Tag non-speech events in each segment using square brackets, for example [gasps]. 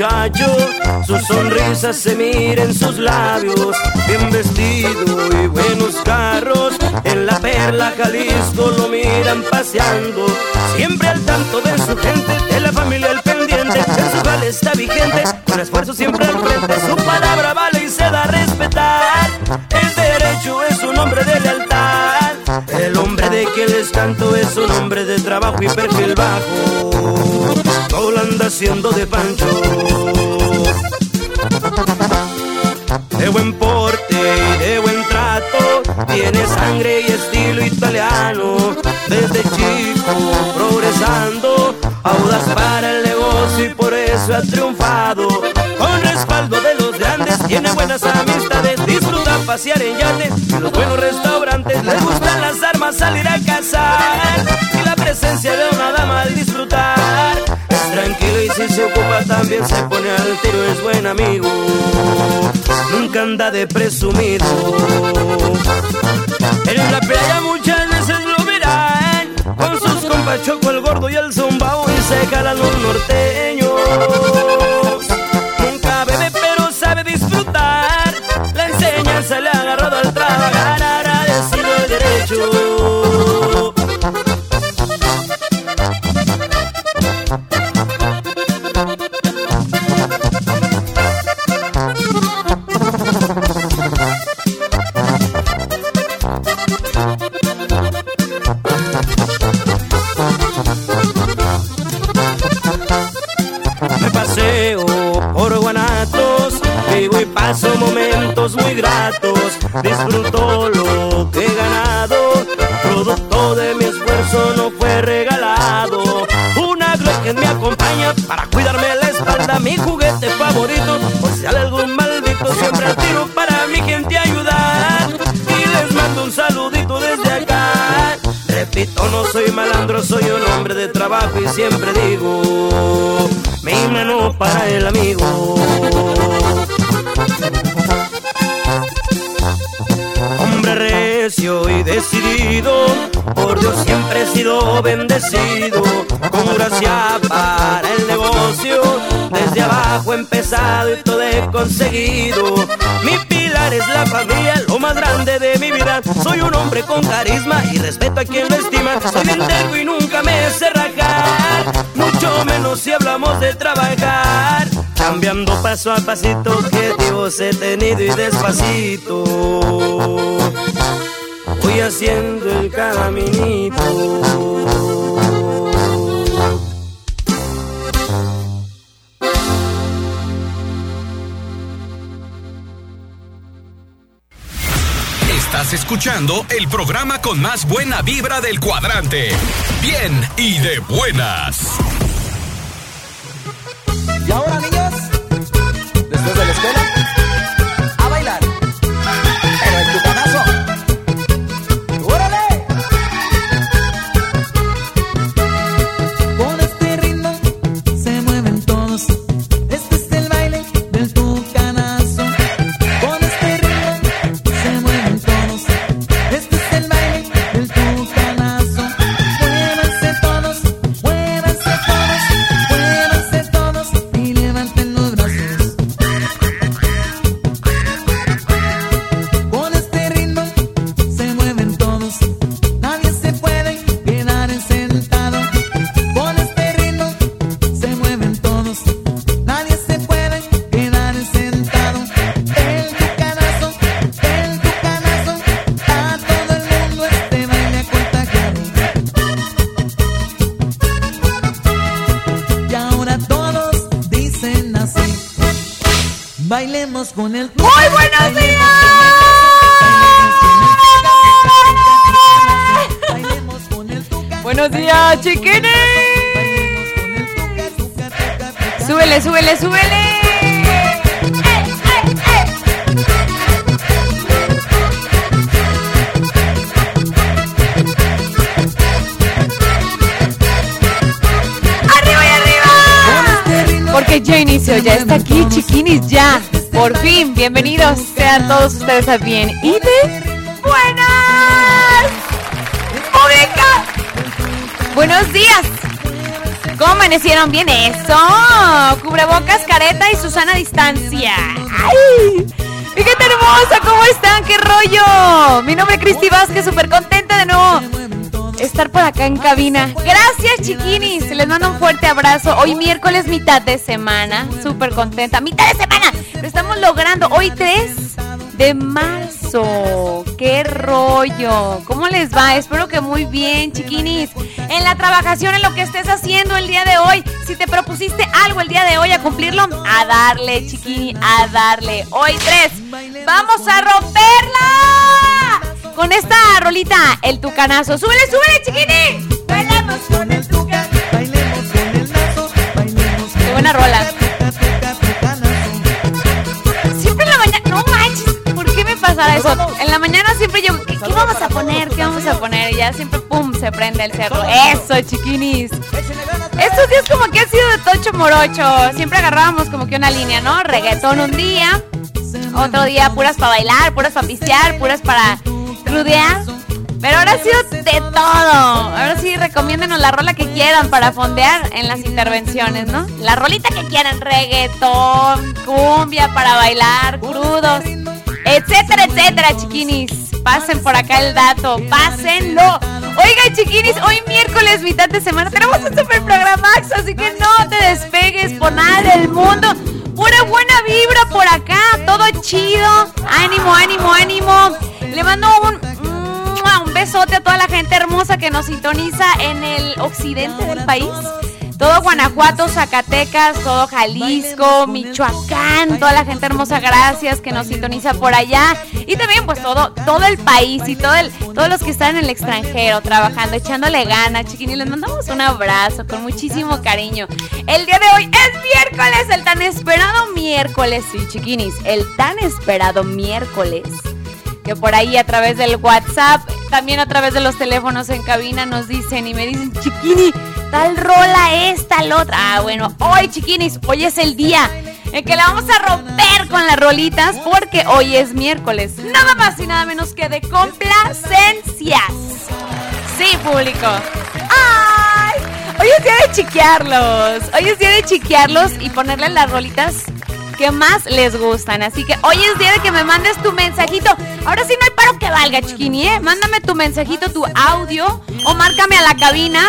Muchacho, su sonrisa se mira en sus labios, bien vestido y buenos carros, en la perla Jalisco lo miran paseando, siempre al tanto de su gente, de la familia el pendiente, en su está vigente, con esfuerzo siempre al frente, su palabra vale y se da a respetar, el derecho es un hombre de lealtad, el hombre de que les canto es un hombre de trabajo y perfil bajo. Haciendo de pancho. De buen porte y de buen trato, tiene sangre y estilo italiano. Desde chico progresando, audaz para el negocio y por eso ha triunfado. Con respaldo de los grandes, tiene buenas amistades, disfruta pasear en yates y los buenos restaurantes. Le gustan las armas, salir a cazar y la presencia de una dama al disfrutar. Tranquilo y si se ocupa también se pone al tiro, es buen amigo. Nunca anda de presumido. En la playa muchas veces lo verán con sus compas Choco el gordo y el zumbao y se jalan los norteños. Soy malandro, soy un hombre de trabajo y siempre digo, mi mano para el amigo. Hombre recio y decidido, por Dios siempre he sido bendecido, con gracia para el negocio, desde abajo he empezado y todo he conseguido. Mi pilar es la familia, lo más grande de mi vida. Soy un hombre con carisma y respeto a quien lo estima. Soy bien y nunca me sé rajar, mucho menos si hablamos de trabajar. Cambiando paso a pasito, objetivos he tenido y despacito. Voy haciendo el caminito. Estás escuchando el programa con más buena vibra del cuadrante. Bien y de buenas. Y ahora, bienvenidos sean todos ustedes a Bien y de Buenas. Buenos días. ¿Cómo amanecieron bien eso? Cubrebocas, careta y Susana distancia. ¡Ay! ¡Y qué hermosa! ¿Cómo están? ¡Qué rollo! Mi nombre es Cristi Vázquez, súper contenta de nuevo estar por acá en cabina. Gracias, chiquinis. Les mando un fuerte abrazo. Hoy miércoles, mitad de semana. Súper contenta. Hoy 3 de marzo. ¡Qué rollo! ¿Cómo les va? Espero que muy bien, chiquinis. En la trabajación, en lo que estés haciendo el día de hoy. Si te propusiste algo el día de hoy a cumplirlo, a darle, chiquini, a darle. Hoy 3. ¡Vamos a romperla! Con esta rolita, el tucanazo. ¡Súbele, súbele, chiquini! Con el tuca, En la mañana siempre yo. ¿Qué, qué vamos a poner? ¿Qué vamos a poner? Y ya siempre, pum, se prende el cerro. Eso, chiquinis. Estos días como que ha sido de tocho morocho. Siempre agarrábamos como que una línea, ¿no? Reggaetón un día. Otro día puras para bailar, puras para pistear, puras para crudear. Pero ahora ha sido de todo. Ahora sí, recomiéndenos la rola que quieran para fondear en las intervenciones, ¿no? La rolita que quieran, reggaetón, cumbia para bailar, crudos, etcétera, etcétera, chiquinis. Pasen por acá el dato, pásenlo. Oigan, chiquinis, hoy miércoles, mitad de semana, tenemos un super programazo, así que no te despegues por nada del mundo. Pura buena vibra por acá, todo chido. Ánimo, ánimo, ánimo. Le mando un, ¡mua! un besote a toda la gente hermosa que nos sintoniza en el occidente del país. Todo Guanajuato, Zacatecas, todo Jalisco, Michoacán, toda la gente hermosa, gracias que nos sintoniza por allá. Y también pues todo, todo el país y todo todos los que están en el extranjero trabajando, echándole ganas, chiquini. Les mandamos un abrazo con muchísimo cariño. El día de hoy es miércoles, el tan esperado miércoles, sí, chiquinis, el tan esperado miércoles que por ahí a través del WhatsApp, también a través de los teléfonos en cabina nos dicen y me dicen, chiquini, tal rola es, tal otra. Ah, bueno, hoy chiquinis, hoy es el día en que la vamos a romper con las rolitas porque hoy es miércoles. Nada más y nada menos que de complacencias. Sí, público. ¡Ay! Hoy es día de chiquearlos. Hoy es día de chiquearlos y ponerles las rolitas que más les gustan. Así que hoy es día de que me mandes tu mensajito. Ahora sí no hay paro que valga, chiquini, ¿eh? Mándame tu mensajito, tu audio o márcame a la cabina.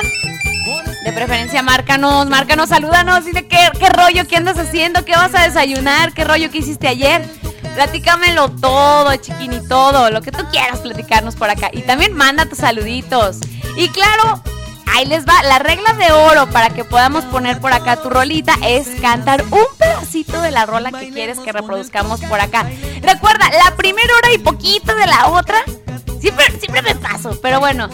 De preferencia, márcanos, márcanos, salúdanos. Dile qué, qué rollo, qué andas haciendo, qué vas a desayunar, qué rollo que hiciste ayer. Platícamelo todo, chiquini, todo. Lo que tú quieras platicarnos por acá. Y también manda tus saluditos. Y claro, Ahí les va, la regla de oro para que podamos poner por acá tu rolita es cantar un pedacito de la rola que quieres que reproduzcamos por acá. Recuerda, la primera hora y poquito de la otra, siempre, siempre me paso, pero bueno,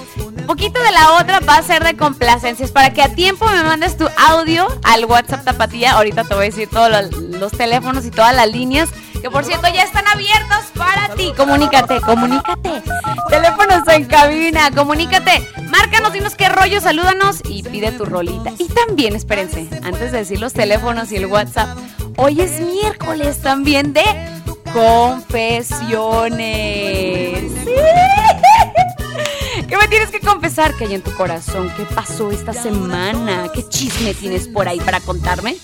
poquito de la otra va a ser de complacencias para que a tiempo me mandes tu audio al WhatsApp Tapatía. Ahorita te voy a decir todos los, los teléfonos y todas las líneas que por cierto ya están abiertos para ti. Comunícate, comunícate. Teléfonos en cabina, comunícate. Márcanos, dinos qué rollo, salúdanos y pide tu rolita. Y también, espérense, antes de decir los teléfonos y el WhatsApp, hoy es miércoles también de confesiones. Sí. ¿Qué me tienes que confesar que hay en tu corazón? ¿Qué pasó esta semana? ¿Qué chisme tienes por ahí para contarme?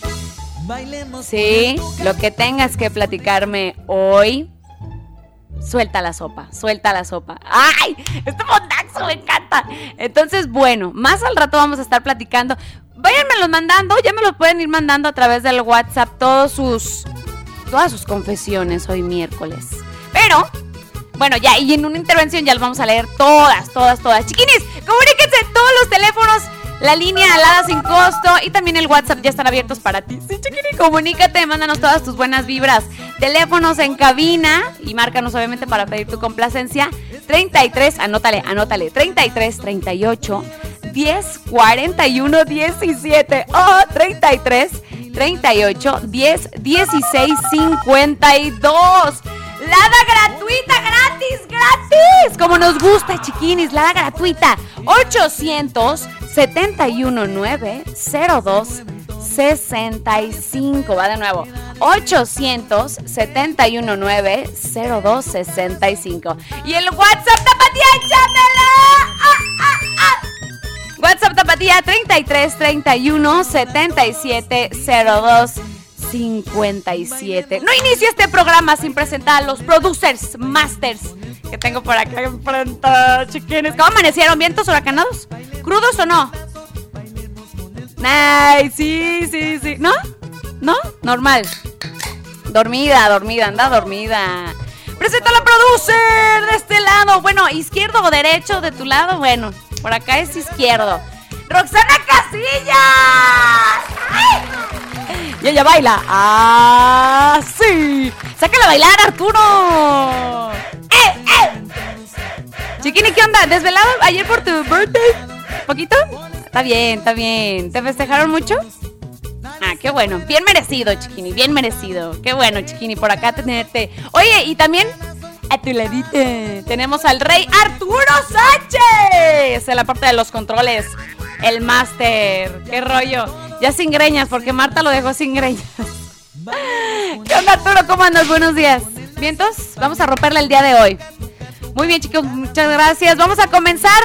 Sí, lo que tengas que platicarme hoy. Suelta la sopa, suelta la sopa. ¡Ay! Este montaxo me encanta. Entonces, bueno, más al rato vamos a estar platicando. Váyanmelos mandando, ya me los pueden ir mandando a través del WhatsApp todos sus. Todas sus confesiones hoy miércoles. Pero, bueno, ya, y en una intervención ya las vamos a leer todas, todas, todas. Chiquinis, comuníquense todos los teléfonos. La línea alada sin costo y también el WhatsApp ya están abiertos para ti. Sí, chiquini, comunícate, mándanos todas tus buenas vibras Teléfonos en cabina y márcanos obviamente para pedir tu complacencia. 33, anótale, anótale, 33 38 10 41 17 o 33 38 10 16 52. Lada gratuita, gratis, gratis. Como nos gusta, chiquinis, lada gratuita. 800 71 9 02 65. Va de nuevo. 800 71 9 02 65. Y el WhatsApp tapatía, échamela. WhatsApp tapatía 33 31 77 02 57. No inicio este programa sin presentar a los producers, masters que tengo por acá enfrente, chiquines. ¿Cómo amanecieron? ¿Vientos huracanados? ¿Crudos o no? Nice, sí, sí, sí. ¿No? ¿No? Normal. Dormida, dormida, anda dormida. Presenta a la producer de este lado. Bueno, izquierdo o derecho de tu lado. Bueno, por acá es izquierdo. ¡Roxana Casillas! ¡Ay! Y ella baila. ¡Ah, sí! ¡Sácala a bailar, Arturo! ¡Eh, eh! Chiquini, ¿qué onda? ¿Desvelado ayer por tu birthday? ¿Poquito? Está bien, está bien. ¿Te festejaron mucho? Ah, qué bueno. Bien merecido, Chiquini, bien merecido. Qué bueno, Chiquini, por acá tenerte. Oye, y también a tu ladito tenemos al rey Arturo Sánchez en la parte de los controles. El máster. Qué rollo. Ya sin greñas, porque Marta lo dejó sin greñas. [laughs] ¿Qué onda, Arturo? ¿Cómo andas? Buenos días. ¿Vientos? Vamos a romperle el día de hoy. Muy bien, chicos, muchas gracias. Vamos a comenzar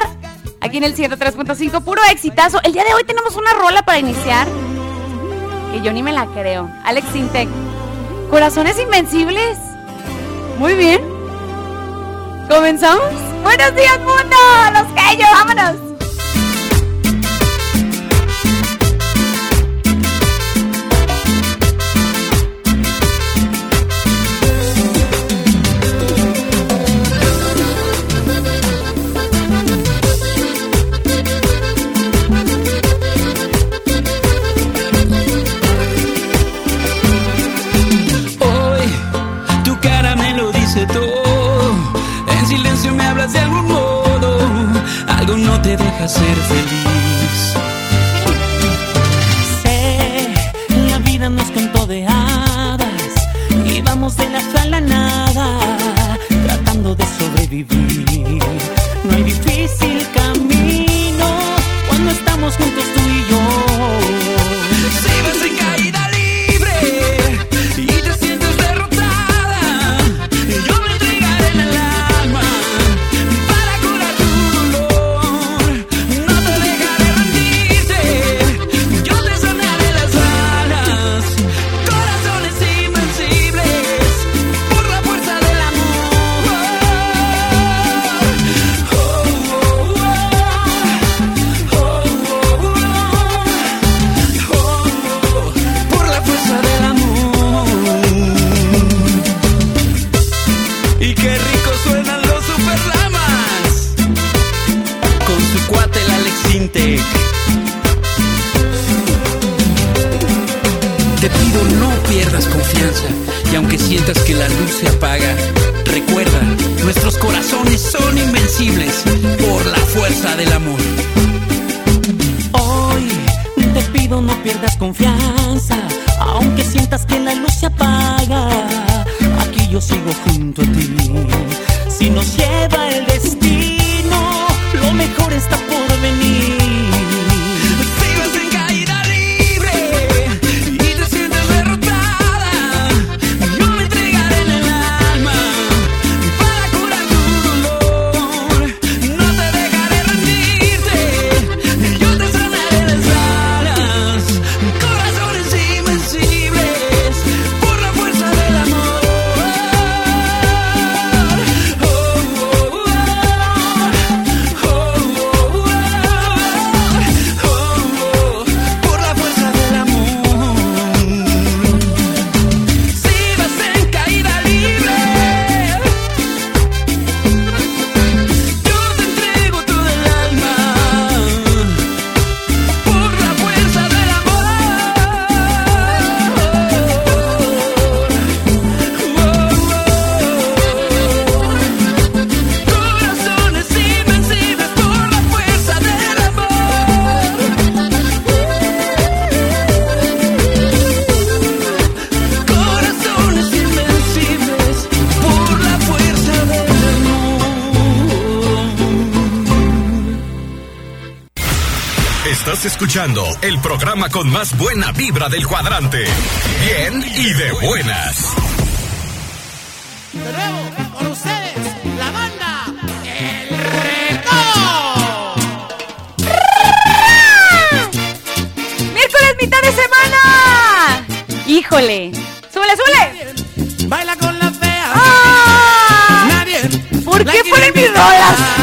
aquí en el 103.5, puro exitazo. El día de hoy tenemos una rola para iniciar que yo ni me la creo. Alex Intec, Corazones Invencibles. Muy bien. ¿Comenzamos? Buenos días, mundo. Los callo, vámonos. No te deja ser feliz. Sé, la vida nos contó de hadas y vamos de la fe a la nada, tratando de sobrevivir. No hay difícil camino cuando estamos juntos aunque sientas que la luz se apaga, recuerda, nuestros corazones son invencibles por la fuerza del amor. Hoy te pido no pierdas confianza, aunque sientas que la luz se apaga. Aquí yo sigo junto a ti. Si nos lleva el destino, lo mejor está por venir. Escuchando el programa con más buena vibra del cuadrante. Bien y de buenas. De nuevo, con ustedes, la banda El Reto. ¡Miércoles, mitad de semana! ¡Híjole! ¡Súbele, súbele! Baila con la fea. ¡Ah! Nadie. ¿Por qué ponen mis rolas?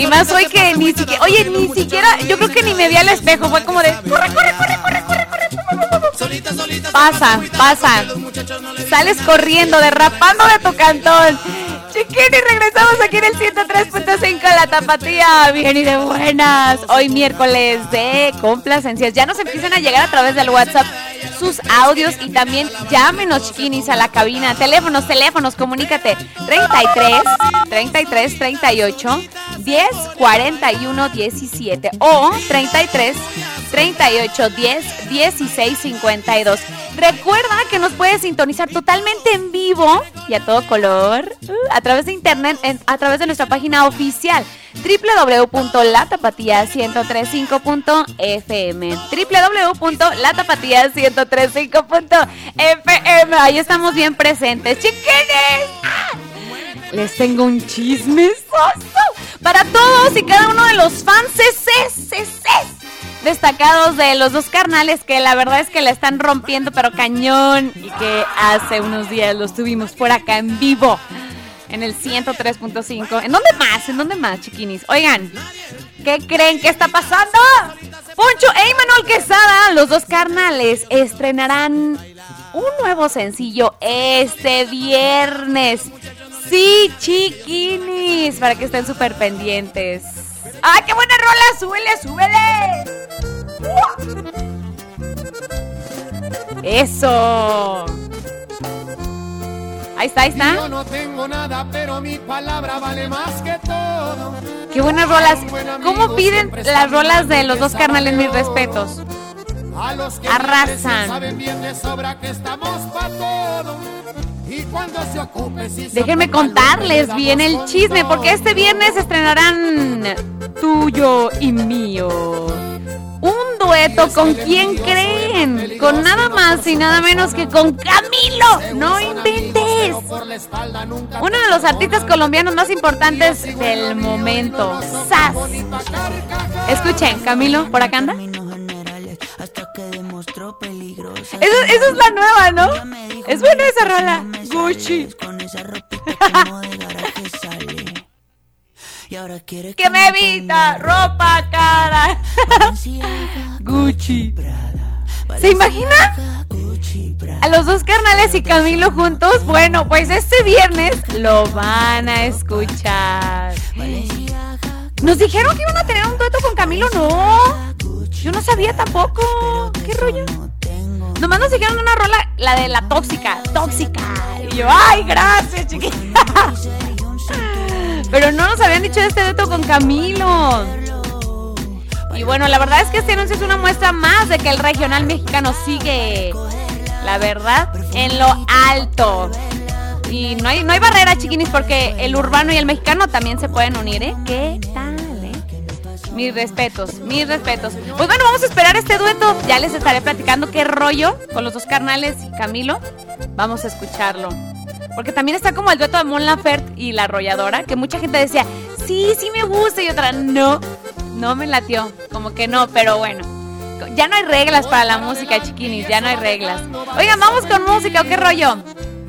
Y más hoy que ni siquiera, oye, ni siquiera, yo creo que ni me vi al espejo, fue como de, corre, corre, corre, corre, corre, corre. Pasa, pasa. Sales corriendo, derrapando de tu cantón. Chiquini, regresamos aquí en el 103.5 La Tapatía. Bien y de buenas. Hoy miércoles de complacencias. Ya nos empiezan a llegar a través del WhatsApp sus audios y también llámenos, chiquinis, a la cabina. Teléfonos, teléfonos, comunícate. 33 33 38 10 41 17 o 33 38 10 16 52. Recuerda que nos puedes sintonizar totalmente en vivo y a todo color uh, a través de internet, a través de nuestra página oficial www.latapatía1035.fm www.latapatía1035.fm Ahí estamos bien presentes, chiquines. ¡Ah! Les tengo un chisme para todos y cada uno de los fans destacados de los dos carnales que la verdad es que la están rompiendo pero cañón y que hace unos días los tuvimos por acá en vivo en el 103.5. ¿En dónde más? ¿En dónde más, chiquinis? Oigan, ¿qué creen que está pasando? Poncho e Manuel Quesada, los dos carnales, estrenarán un nuevo sencillo este viernes. Sí, chiquinis, para que estén súper pendientes. ¡Ah, qué buena rola! ¡Súbele, súbele! ¡Eso! Ahí está, ahí está. Yo no tengo nada, pero mi palabra vale más que todo. Qué buenas rolas. ¿Cómo piden las rolas de los dos carnales mis respetos? A los que Arrasan. saben bien de sobra que estamos pa' todo. Déjenme contarles bien el chisme, porque este viernes estrenarán Tuyo y Mío. Un dueto con quién creen? Con nada más y nada menos que con Camilo. No inventes. Uno de los artistas colombianos más importantes del momento. ¡Sas! Escuchen, Camilo, por acá anda. Esa, esa es la nueva, ¿no? Es buena esa rola. Gucci. que me evita ropa cara. [laughs] Gucci. ¿Se imagina? A los dos carnales y Camilo juntos. Bueno, pues este viernes lo van a escuchar. Nos dijeron que iban a tener un dueto con Camilo, no. Yo no sabía tampoco. ¿Qué rollo? Nomás nos dijeron una rola, la de la tóxica, tóxica. Y yo, ay, gracias, chiquita. [laughs] Pero no nos habían dicho este dueto con Camilo. Y bueno, la verdad es que este anuncio es una muestra más de que el regional mexicano sigue, la verdad, en lo alto. Y no hay, no hay barrera, chiquinis, porque el urbano y el mexicano también se pueden unir, ¿eh? ¿Qué tal? Mis respetos, mis respetos. Pues bueno, vamos a esperar este dueto. Ya les estaré platicando qué rollo con los dos carnales y Camilo. Vamos a escucharlo. Porque también está como el dueto de Mon Laferte y la arrolladora, que mucha gente decía, sí, sí me gusta, y otra, no, no me latió. Como que no, pero bueno. Ya no hay reglas para la música, chiquinis, ya no hay reglas. Oigan, vamos con música, ¿o qué rollo?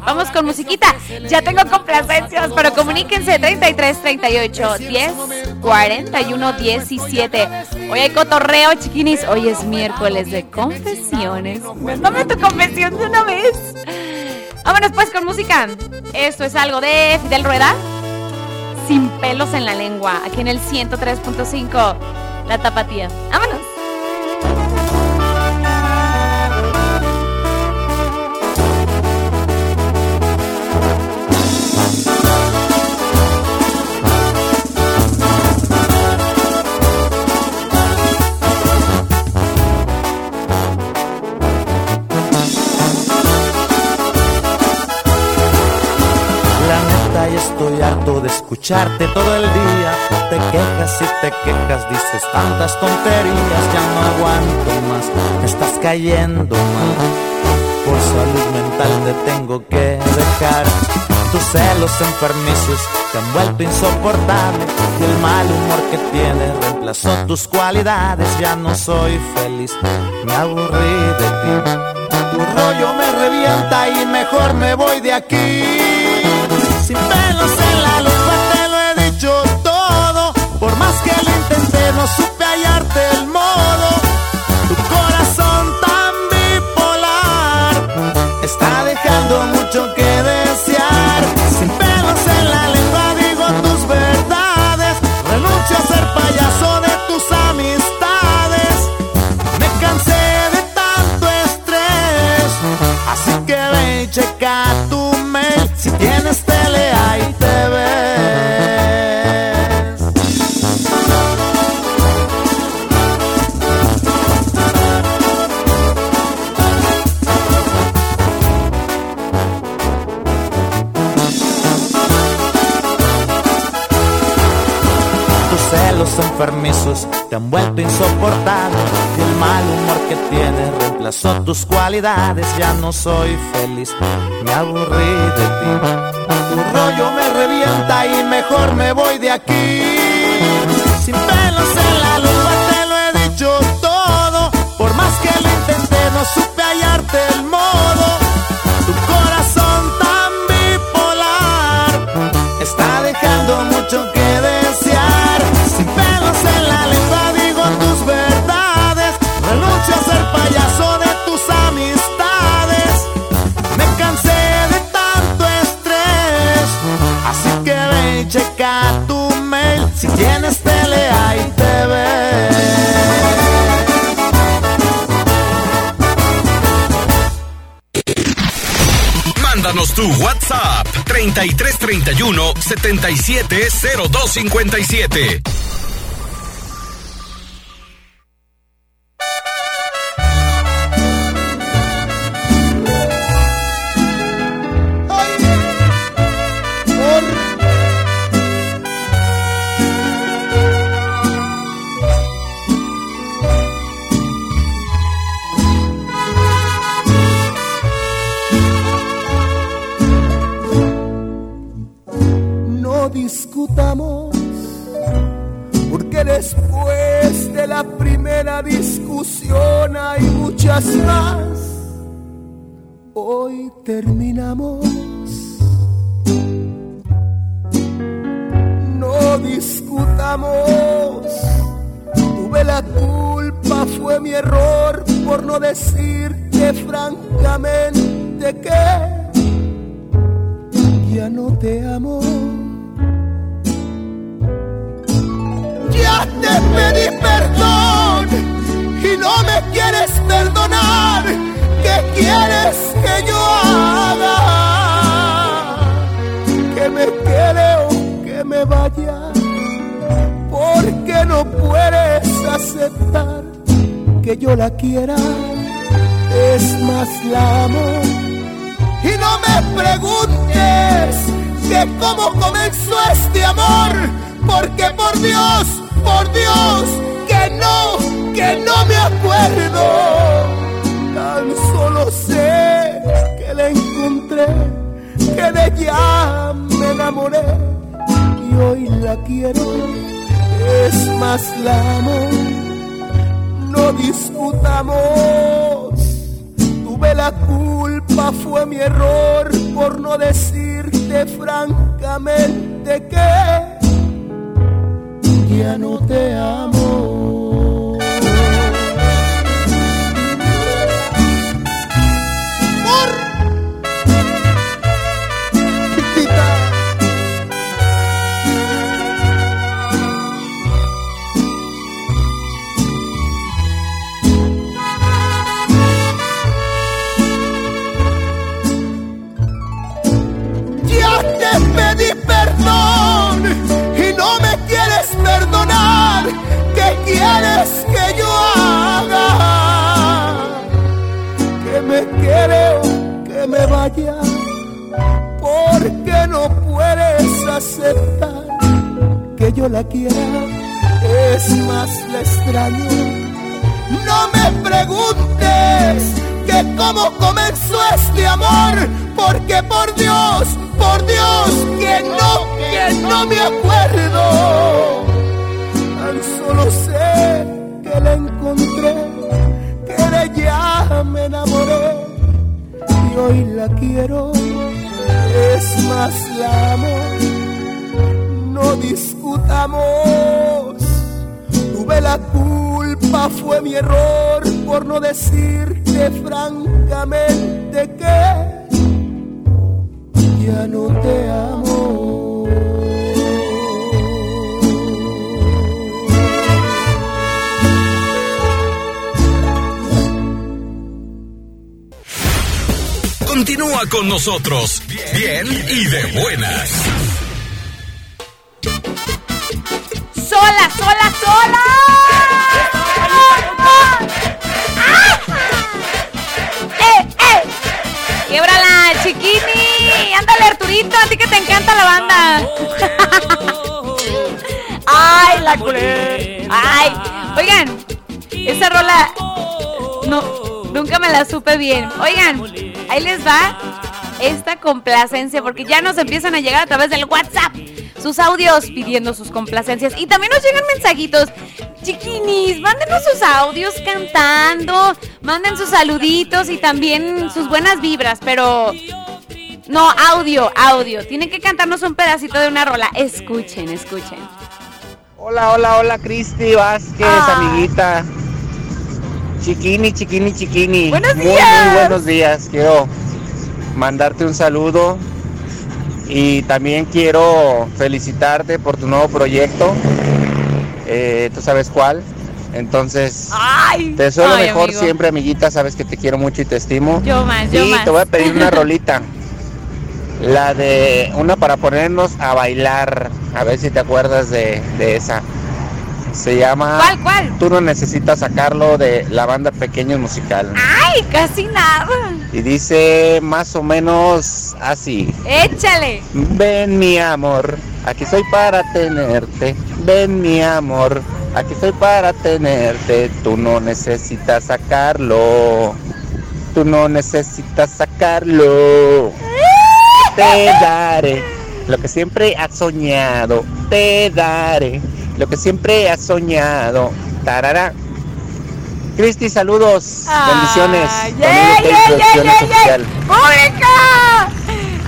Vamos con musiquita. Ya tengo complacencias, pero comuníquense 33 38 10 41 17. Hoy hay cotorreo, chiquinis. Hoy es miércoles de confesiones. Dame tu confesión de una vez. Vámonos pues con música. Esto es algo de Fidel Rueda. Sin pelos en la lengua. Aquí en el 103.5. La tapatía. Vámonos. De escucharte todo el día. Te quejas y te quejas, dices tantas tonterías, ya no aguanto más, me estás cayendo mal. Por salud mental te tengo que dejar. Tus celos enfermizos te han vuelto insoportable y el mal humor que tienes reemplazó tus cualidades. Ya no soy feliz, me aburrí de ti. Tu rollo me revienta y mejor me voy de aquí. Sin pelos en la lengua te lo he dicho todo. Por más que lo intenté, no supe hallarte el reemplazó tus cualidades. Ya no soy feliz, me aburrí de ti. Tu rollo me revienta y mejor me voy de aquí. Sin pelos en la lengua te lo he dicho todo. Por más que lo intenté, no supe hallarte el modo. Tu corazón tan bipolar está dejando mucho que tu WhatsApp 3331 770257. Francamente que ya no te amo. Me vaya. Porque no puedes aceptar que yo la quiera, es más la extraño. No me preguntes que cómo comenzó este amor, porque por Dios, por Dios, que no, que no me acuerdo. Tan solo sé que la encontré, que de ella me enamoré y hoy la quiero, es más la amo. No discutamos, tuve la culpa, fue mi error por no decirte francamente que ya no te amo. Continúa con nosotros, bien y de buenas. ¡Sola, sola, sola! ¡Eh, eh! ¡Quiebrala, chiquini! ¡Ándale, Arturito! A ti que te encanta la banda. [laughs] ¡Ay, la culé! ¡Ay! Oigan, esa rola. No, nunca me la supe bien. Oigan, ahí les va esta complacencia, porque ya nos empiezan a llegar a través del WhatsApp sus audios pidiendo sus complacencias. Y también nos llegan mensajitos. Chiquinis, mándenos sus audios cantando, manden sus saluditos y también sus buenas vibras, pero no, audio, audio. Tienen que cantarnos un pedacito de una rola. Escuchen, escuchen. Hola, hola, hola, Cristi Vázquez, Ah. amiguita. Chiquini, chiquini, chiquini. Buenos muy, días. Muy buenos días. Quiero mandarte un saludo y también quiero felicitarte por tu nuevo proyecto. Eh, Tú sabes cuál. Entonces, Ay, te deseo lo mejor amigo. siempre, amiguita. Sabes que te quiero mucho y te estimo. Yo más, yo y más. te voy a [laughs] pedir una rolita. La de una para ponernos a bailar. A ver si te acuerdas de, de esa. Se llama. ¿Cuál, cuál? Tú no necesitas sacarlo de la banda Pequeños Musical. Ay, casi nada. Y dice más o menos así. Échale. Ven mi amor, aquí estoy para tenerte. Ven mi amor, aquí estoy para tenerte. Tú no necesitas sacarlo. Tú no necesitas sacarlo. [laughs] Te daré lo que siempre has soñado. Te daré lo que siempre has soñado. Tarara. Cristi, saludos. Bendiciones. ¡Ay, Tu amigo ay, Tel ay, Producciones ay, ay, Oficial. ¡Mónica!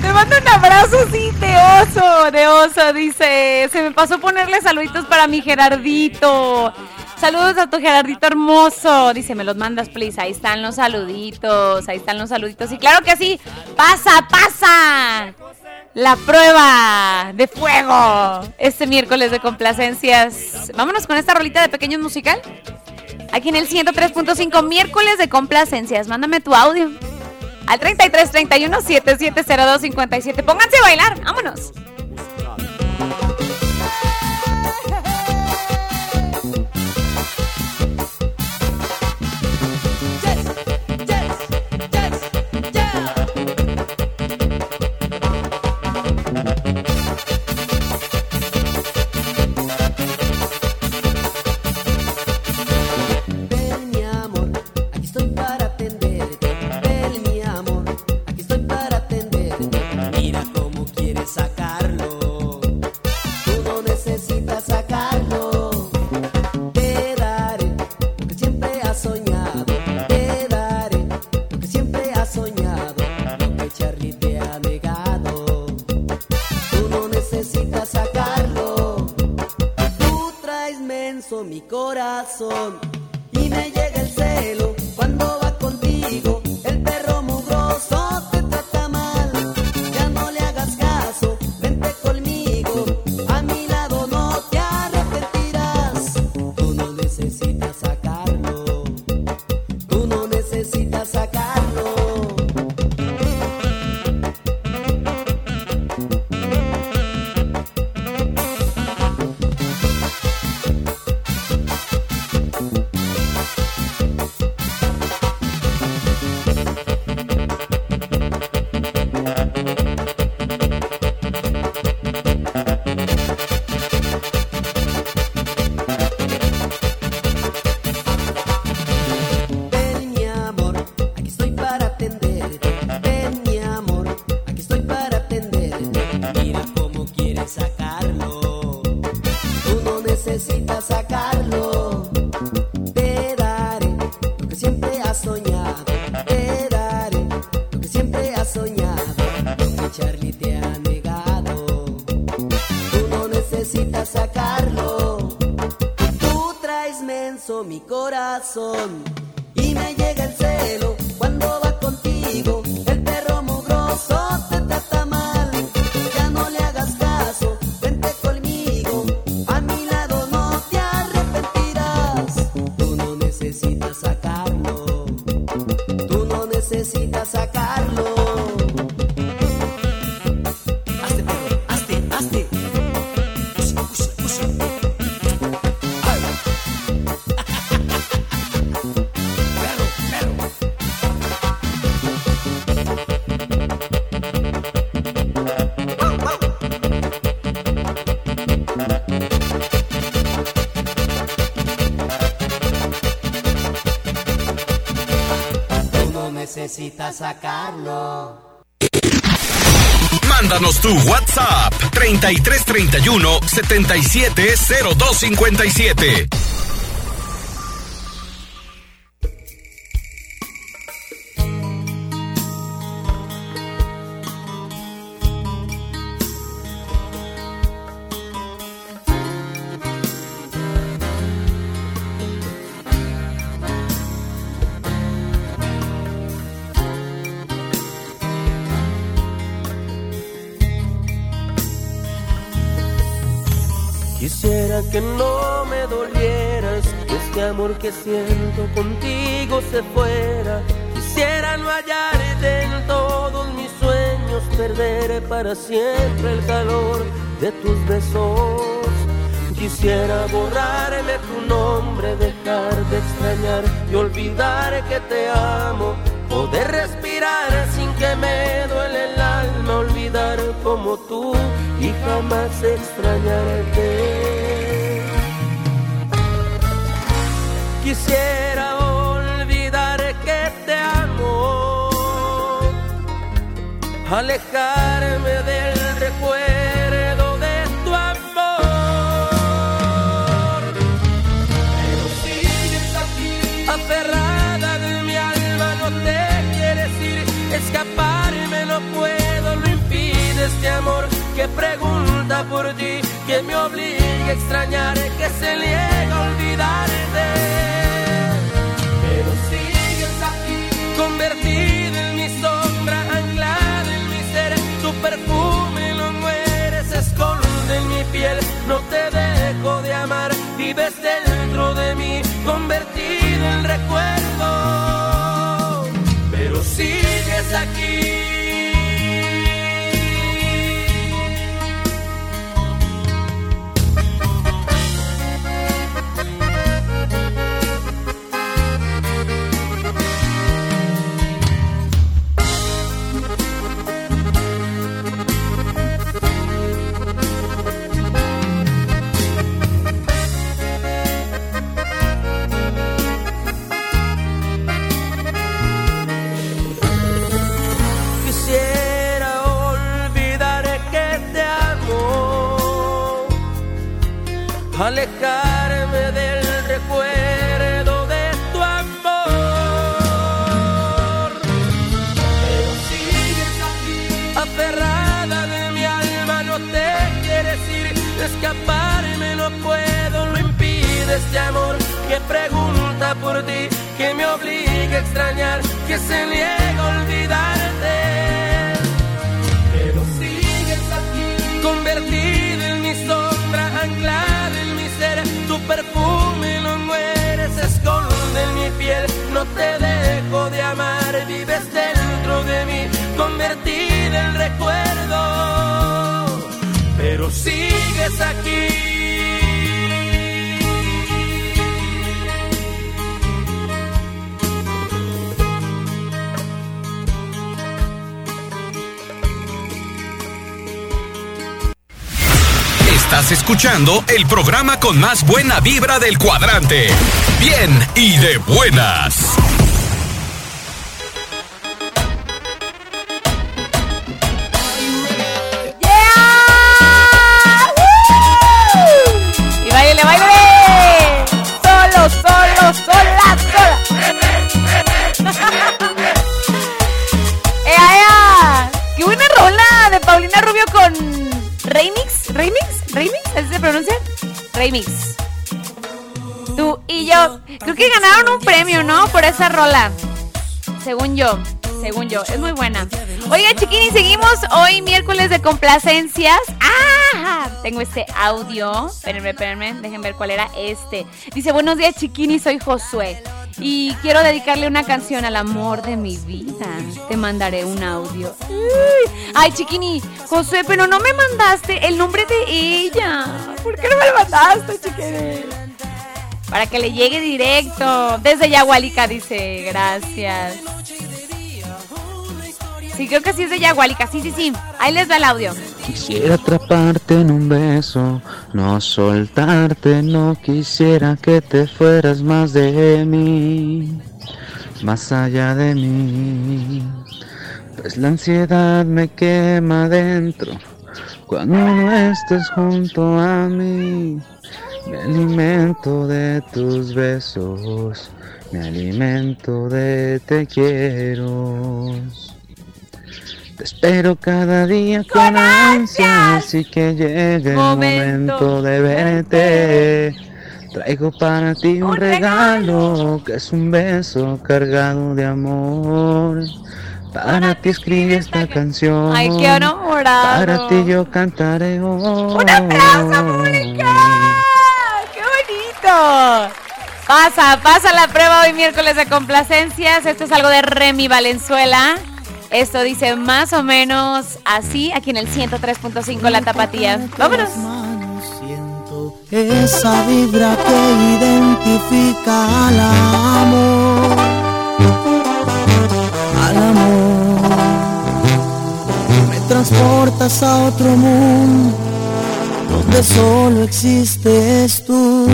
Te mando un abrazo, sí, de oso, de oso, dice. Se me pasó ponerle saluditos para mi Gerardito. Saludos a tu Gerardito hermoso. Dice, me los mandas, please. Ahí están los saluditos, ahí están los saluditos. Y claro que sí, pasa, pasa. La prueba de fuego. Este miércoles de complacencias. Vámonos con esta rolita de pequeños musical. Aquí en el 103.5, miércoles de complacencias. Mándame tu audio. Al 33 31 7702 57. Pónganse a bailar. Vámonos. Necesitas sacarlo. Mándanos tu WhatsApp 3331 770257. Que no me dolieras, este amor que siento contigo se fuera. Quisiera no hallarte en todos mis sueños, perder para siempre el calor de tus besos. Quisiera borrarme tu nombre, dejar de extrañar y olvidar que te amo. Poder respirar sin que me duele el alma, olvidar como tú y jamás extrañarte. Quisiera olvidar que te amo, alejarme del recuerdo de tu amor. Pero sigues aquí, aferrada de mi alma, no te quieres ir, escaparme no puedo, lo impide este amor que pregunta por ti, que me obliga a extrañar, que se niega no muere, esconde en mi piel, no te dejo de amar, vives dentro de mí, convertido en recuerdo. Pero sigues aquí. Que me obliga a extrañar, que se niega a olvidarte. Pero sigues aquí, convertida en mi sombra, anclada en mi ser, tu perfume no muere, se esconde en mi piel, no te dejo de amar, vives dentro de mí, convertida en recuerdo. Pero sigues aquí. Estás escuchando el programa con más buena vibra del cuadrante. Bien y de buenas. Tú y yo. Creo que ganaron un premio, ¿no? Por esa rola. Según yo. Según yo. Es muy buena. Oiga, chiquini, seguimos hoy miércoles de complacencias. ¡Ah! Tengo este audio. Espérenme, espérenme. Dejen ver cuál era este. Dice, buenos días, chiquini. Soy Josué. Y quiero dedicarle una canción al amor de mi vida. Te mandaré un audio. Ay, chiquini, Josué, pero no me mandaste el nombre de ella. ¿Por qué no me lo mandaste, chiquini? Para que le llegue directo. Desde Yagualica dice, gracias. Sí, creo que sí es de Yagualica. Sí, sí, sí. Ahí les va el audio. Quisiera atraparte en un beso, no soltarte, no quisiera que te fueras más de mí, más allá de mí. Pues la ansiedad me quema dentro cuando no estés junto a mí. Me alimento de tus besos, me alimento de te quiero. Te espero cada día con ansias y que llegue el momento de verte. Traigo para ti un regalo que es un beso cargado de amor. Para ti escribí esta canción. Ay, qué enamorado. Para ti yo cantaré hoy. ¡Un aplauso, Mónica! ¡Qué bonito! Pasa, pasa la prueba hoy miércoles de complacencias. Esto es algo de Remy Valenzuela. Esto dice más o menos así aquí en el 103.5 La Tapatía. Vámonos. Esa vibra que identifica al amor, al amor. Me transportas a otro mundo donde solo existes tú.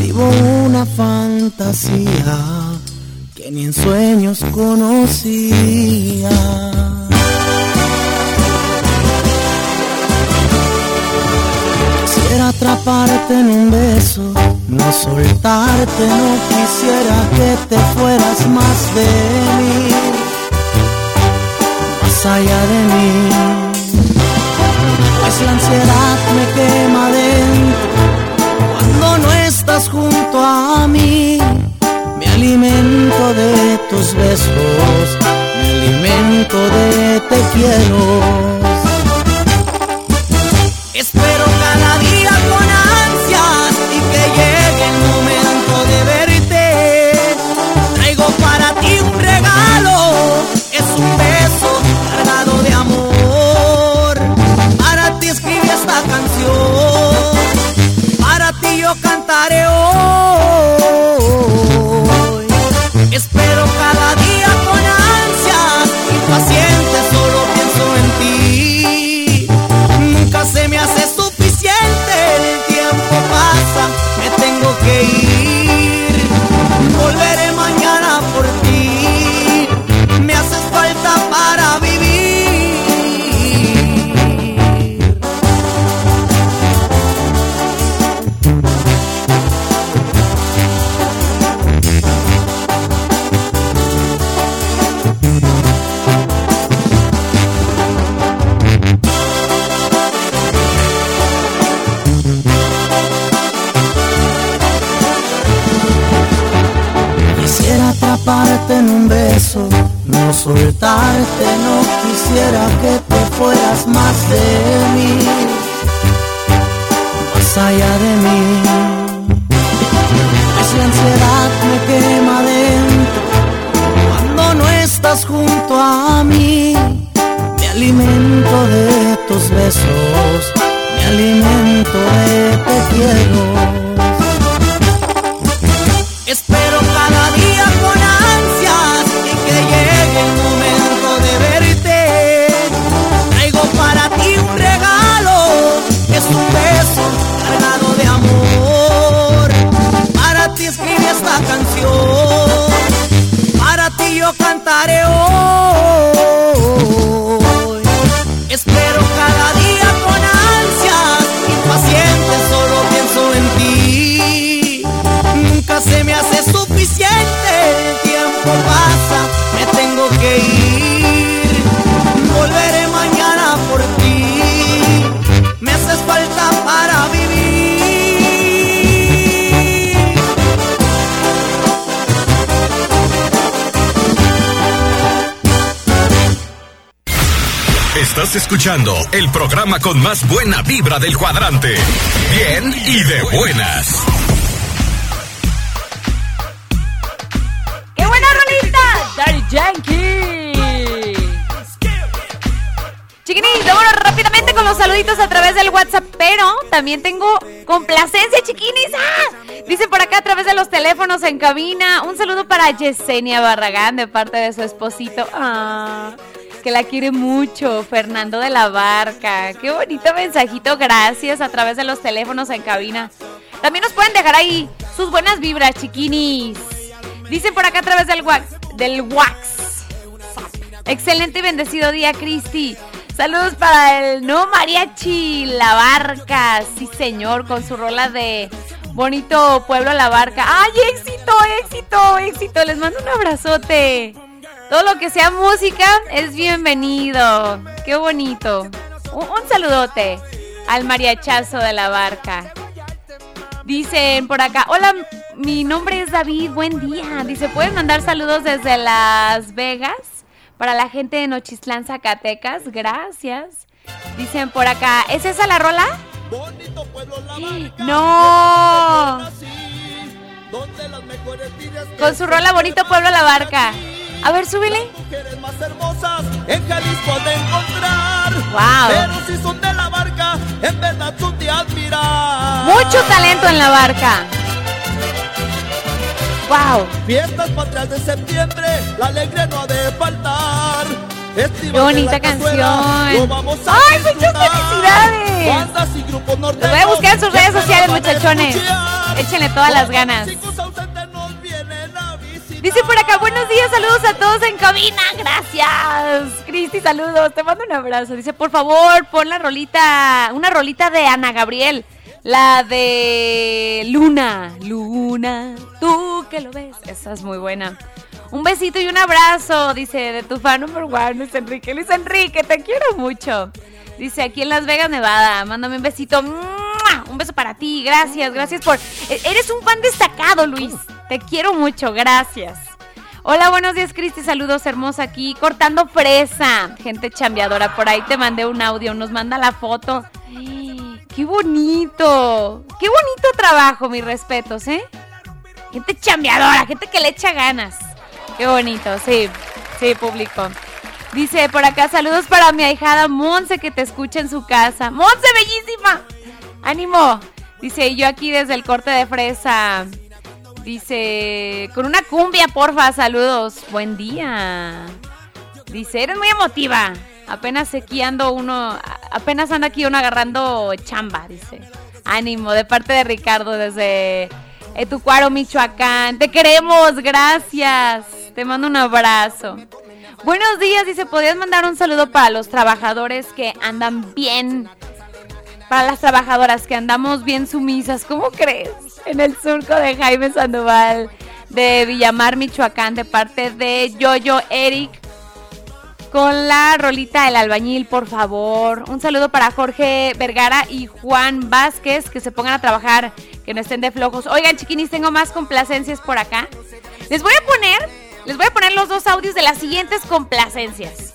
Vivo una fantasía ni en sueños conocía. Quisiera atraparte en un beso, no soltarte, no quisiera que te fueras más de mí, más allá de mí. Pues la ansiedad me quema dentro cuando no estás junto alimento de tus besos, me alimento de te quiero. Espero con más buena vibra del cuadrante. Bien y de buenas. ¡Qué buena rolita! Daddy Yankee. Chiquinis, vámonos rápidamente con los saluditos a través del WhatsApp, pero también tengo complacencia, chiquinis. ¡Ah! Dice por acá a través de los teléfonos en cabina. Un saludo para Yesenia Barragán de parte de su esposito. Ah, que la quiere mucho. Fernando de la Barca. Qué bonito mensajito. Gracias a través de los teléfonos en cabina. También nos pueden dejar ahí sus buenas vibras, chiquinis. Dicen por acá a través del wax. Del wax. Excelente y bendecido día, Cristi. Saludos para el no mariachi La Barca. Sí, señor, con su rola de Bonito Pueblo La Barca. ¡Ay, éxito, éxito, éxito! Les mando un abrazote. Todo lo que sea música es bienvenido. Qué bonito. Un, un saludote al mariachazo de La Barca. Dicen por acá, hola, mi nombre es David, buen día. Dice, ¿pueden mandar saludos desde Las Vegas? Para la gente de Nochistlán, Zacatecas, gracias. Dicen por acá, ¿es esa la rola? No. Con su rola Bonito Pueblo La Barca. A ver, súbele. más hermosas en Jalisco de encontrar. Wow. Pero si son de la barca, en verdad tú te admiras. Mucho talento en la barca. Wow. Fiestas patrias de septiembre, la alegre no ha de faltar. Qué bonita canción. ¡Ay, muchas felicidades! Bandas y grupos Los voy a buscar en sus redes sociales, muchachones. Échenle todas las ganas. Dice por acá, buenos días, saludos a todos en cabina, gracias. Cristi, saludos, te mando un abrazo. Dice, por favor, pon la rolita, una rolita de Ana Gabriel. La de Luna, Luna, tú que lo ves. Esa es muy buena. Un besito y un abrazo, dice, de tu fan number one, Luis Enrique. Luis Enrique, te quiero mucho. Dice, aquí en Las Vegas, Nevada, mándame un besito. Un beso para ti, gracias, gracias por... e- Eres un fan destacado, Luis. Te quiero mucho, gracias. Hola, buenos días, Cristi. Saludos, hermosa aquí. Cortando fresa. Gente chambeadora, por ahí te mandé un audio. Nos manda la foto. ¡Ay, ¡Qué bonito! ¡Qué bonito trabajo, mis respetos, eh! Gente chambeadora, gente que le echa ganas. Qué bonito, sí. Sí, público. Dice por acá, saludos para mi ahijada Monse que te escucha en su casa. ¡Monse, bellísima! ¡Ánimo! Dice, yo aquí desde el corte de fresa. Dice, con una cumbia, porfa, saludos. Buen día. Dice, eres muy emotiva. Apenas aquí ando uno, apenas anda aquí uno agarrando chamba, dice. Ánimo, de parte de Ricardo desde Etucuaro, Michoacán. Te queremos, gracias. Te mando un abrazo. Buenos días, dice, ¿podrías mandar un saludo para los trabajadores que andan bien? Para las trabajadoras que andamos bien sumisas, ¿cómo crees? En el surco de Jaime Sandoval de Villamar, Michoacán, de parte de Yoyo Eric. Con la rolita del albañil, por favor. Un saludo para Jorge Vergara y Juan Vázquez, que se pongan a trabajar, que no estén de flojos. Oigan, chiquinis, tengo más complacencias por acá. Les voy a poner, les voy a poner los dos audios de las siguientes complacencias.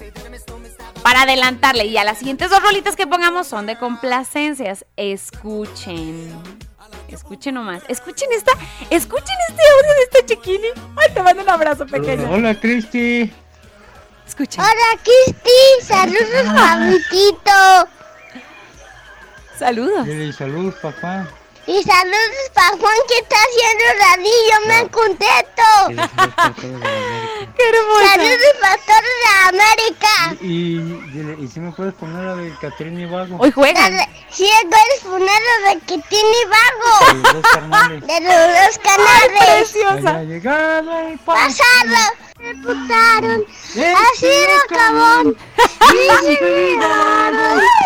Para adelantarle, y a las siguientes dos rolitas que pongamos son de complacencias. Escuchen. Escuchen nomás. Escuchen esta, escuchen este audio de esta chiquini. Ay, te mando un abrazo pequeño. Hola, Cristi. Escuchen. Hola, Cristi. Saludos, Juanitito. Saludos. Dile saludos, papá. Y saludos para Juan que está haciendo radio. Me contento. ¡Qué hermosa! Saludos toda la América. Y, dile, ¿y si me puedes poner la de Catrín y Vago? Hoy juegan. Si puedes poner lo de que tiene vago. De los dos carnales. De los dos canales. Ha llegado el Pasado. Me putaron. Ha sido cabón. Y.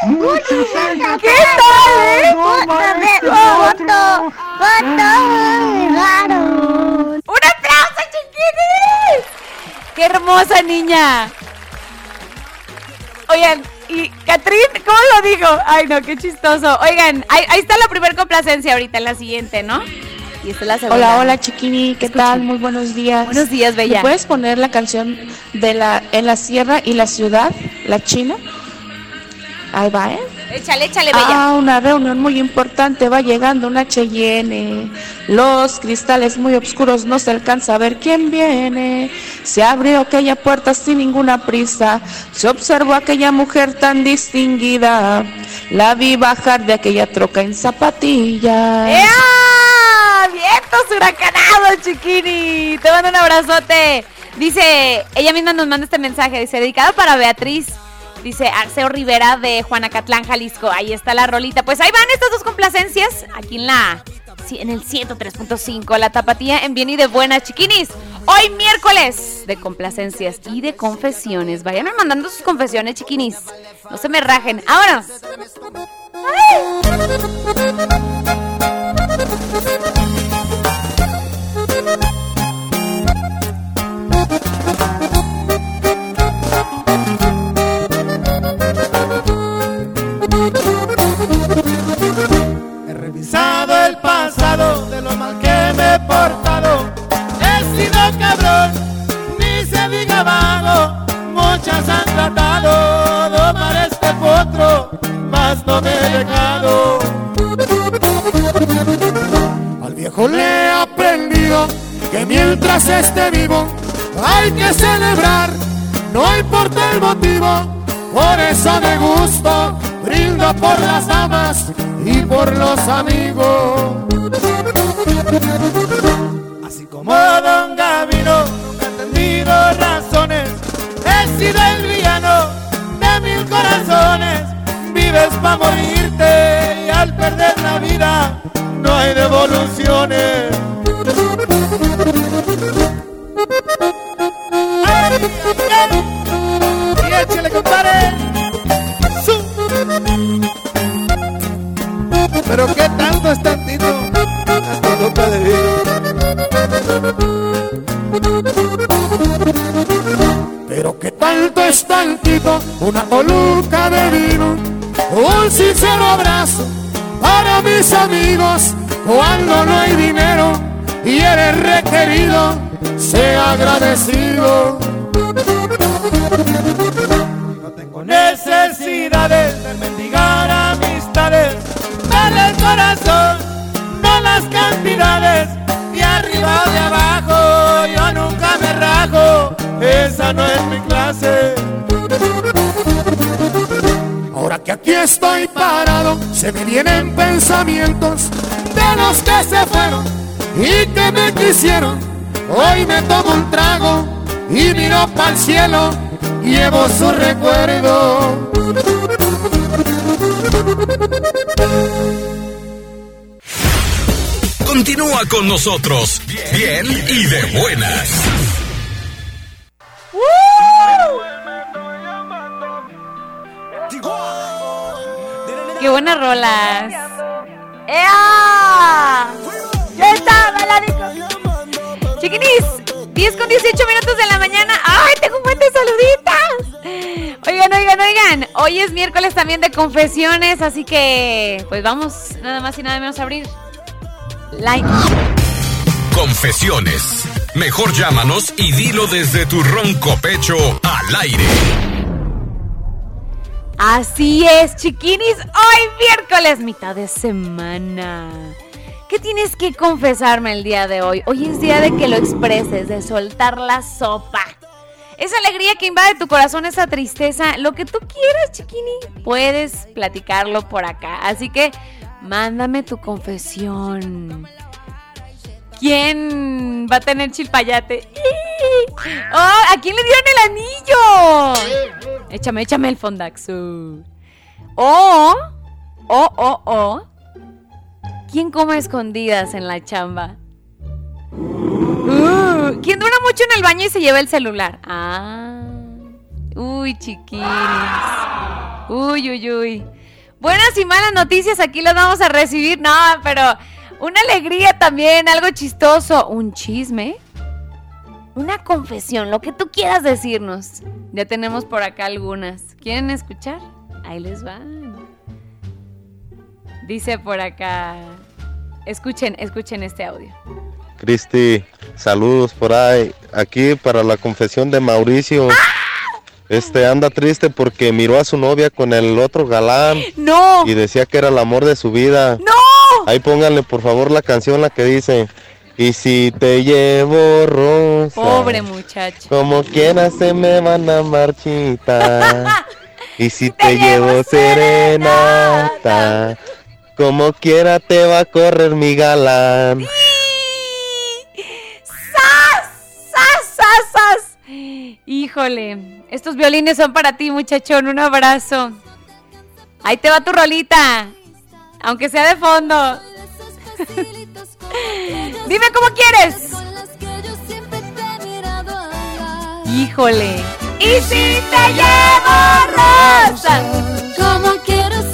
Muchos ¿Qué tal, eh? De. Foto llegaron. ¡Un aplauso, chiquinis! ¡Qué hermosa niña! Oigan, y Catrín, ¿cómo lo dijo? Ay, no, qué chistoso. Oigan, ahí, ahí está la primer complacencia ahorita, en la siguiente, ¿no? Y esta es la segunda. Hola, hola chiquini, ¿qué tal? Muy buenos días. Buenos días, bella. ¿Me puedes poner la canción de la En la Sierra y la Ciudad, la China? Ahí va, ¿eh? Échale, échale, bella. A una reunión muy importante va llegando una Cheyenne. Los cristales muy oscuros no se alcanza a ver quién viene. Se abrió aquella puerta sin ninguna prisa. Se observó aquella mujer tan distinguida. La vi bajar de aquella troca en zapatillas. ¡Ea! ¡Vientos huracanados, chiquini! Te mando un abrazote. Dice, ella misma nos manda este mensaje, dice, dedicado para Beatriz. Dice Arceo Rivera de Juanacatlán, Jalisco. Ahí está la rolita. Pues ahí van estas dos complacencias. Aquí en la. en el 103.5. La tapatía en bien y de buenas, chiquinis. Hoy miércoles de complacencias y de confesiones. Vayan mandando sus confesiones, chiquinis. No se me rajen. ¡Vámonos! He el pasado de lo mal que me he portado. He sido cabrón, ni se diga vago. Muchas han tratado de domar este potro, mas no me he dejado. Al viejo le he aprendido que mientras esté vivo hay que celebrar, no importa el motivo. Por eso me gusto, brindo por las damas y por los amigos. Así como Don Gavino, nunca he entendido razones. He sido el villano de mil corazones. Vives para morirte y al perder la vida no hay devoluciones. Ay, ay, ay. Y échale, compadre. Pero qué tanto es tantito. Hasta nunca de Pero qué tanto es tantito. Una coluca de vino. Un sincero abrazo para mis amigos. Cuando no hay dinero y eres requerido, sea agradecido. Necesidades de mendigar amistades, dale el corazón, no las cantidades, de arriba o de abajo, yo nunca me rajo, esa no es mi clase. Ahora que aquí estoy parado, se me vienen pensamientos de los que se fueron y que me quisieron. Hoy me tomo un trago y miro para el cielo, llevo su recuerdo. Continúa con nosotros, bien y de buenas. ¡Qué buenas rolas! ¡Ea! ¡Ya está, bailadico! Chiquinis, 10 con 18 minutos de la mañana. ¡Ay, tengo un buen de saluditas! Oigan, oigan, oigan. Hoy es miércoles también de confesiones, así que pues vamos nada más y nada menos a abrir. Like. Confesiones. Mejor llámanos y dilo desde tu ronco pecho al aire. Así es, chiquinis. Hoy miércoles, mitad de semana. ¿Qué tienes que confesarme el día de hoy? Hoy es día de que lo expreses, de soltar la sopa. Esa alegría que invade tu corazón, esa tristeza, lo que tú quieras, chiquini, puedes platicarlo por acá. Así que mándame tu confesión. ¿Quién va a tener chilpayate? ¡Oh! ¿A quién le dieron el anillo? Échame, échame el fondaxu. O, o, o, o. ¿Quién come escondidas en la chamba? Uh, ¿Quién dura mucho en el baño y se lleva el celular? Ah. Uy, chiquinis. Uy, uy, uy. Buenas y malas noticias aquí las vamos a recibir. No, pero una alegría también, algo chistoso. Un chisme. Una confesión, lo que tú quieras decirnos. Ya tenemos por acá algunas. ¿Quieren escuchar? Ahí les van. Dice por acá. Escuchen, escuchen este audio. Cristi, saludos por ahí. Aquí para la confesión de Mauricio. este anda triste porque miró a su novia con el otro galán No. y decía que era el amor de su vida. ¡No! Ahí pónganle por favor la canción la que dice y si te llevo rosa, Pobre muchacho. como quieras se me van a marchitar. [laughs] y si te llevo serenata, como quiera te va a correr mi galán. ¡Sas! ¡Sas, sas, sas! Híjole, estos violines son para ti, muchachón. Un abrazo. Ahí te va tu rolita. Aunque sea de fondo. [laughs] Dime cómo quieres. Híjole. Y si te llevo rosa. Como quiero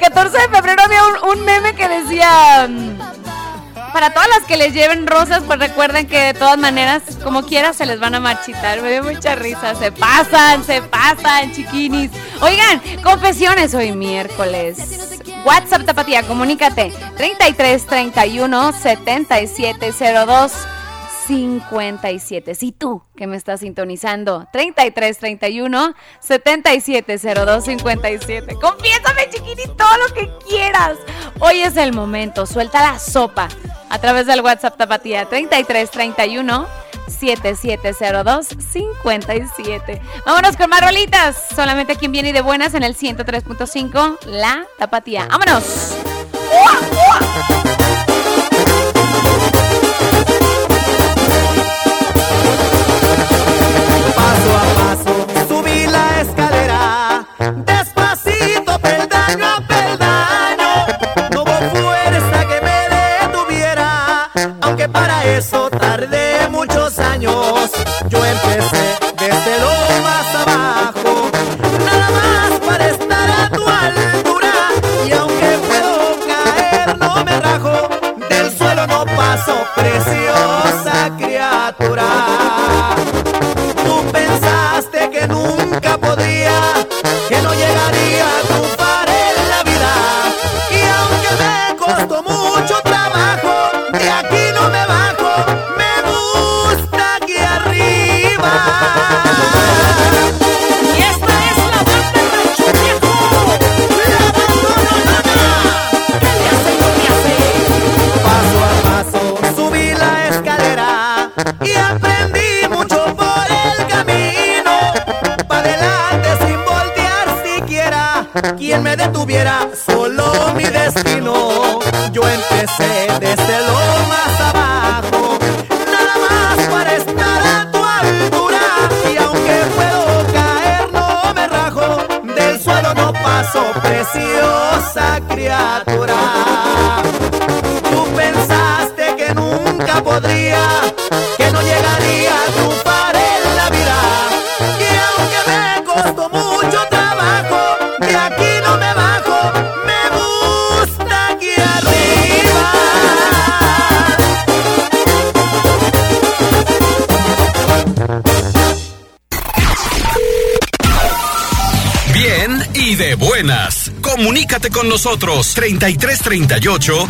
El 14 de febrero había un, un meme que decía. mm, Para todas las que les lleven rosas, pues recuerden que de todas maneras, como quiera, se les van a marchitar. Me dio mucha risa. Se pasan, se pasan, chiquinis. Oigan, confesiones hoy miércoles. WhatsApp Tapatía, comunícate. 33 31 77 02 57. Si tú que me estás sintonizando, 33 31 77 02 57. Confiésame, chiquitito, todo lo que quieras. Hoy es el momento. Suelta la sopa a través del WhatsApp Tapatía 33 31 7702 57. Vámonos con más rolitas. Solamente quien viene y de buenas en el 103.5, la Tapatía. ¡Vámonos! Paso con nosotros. 33 38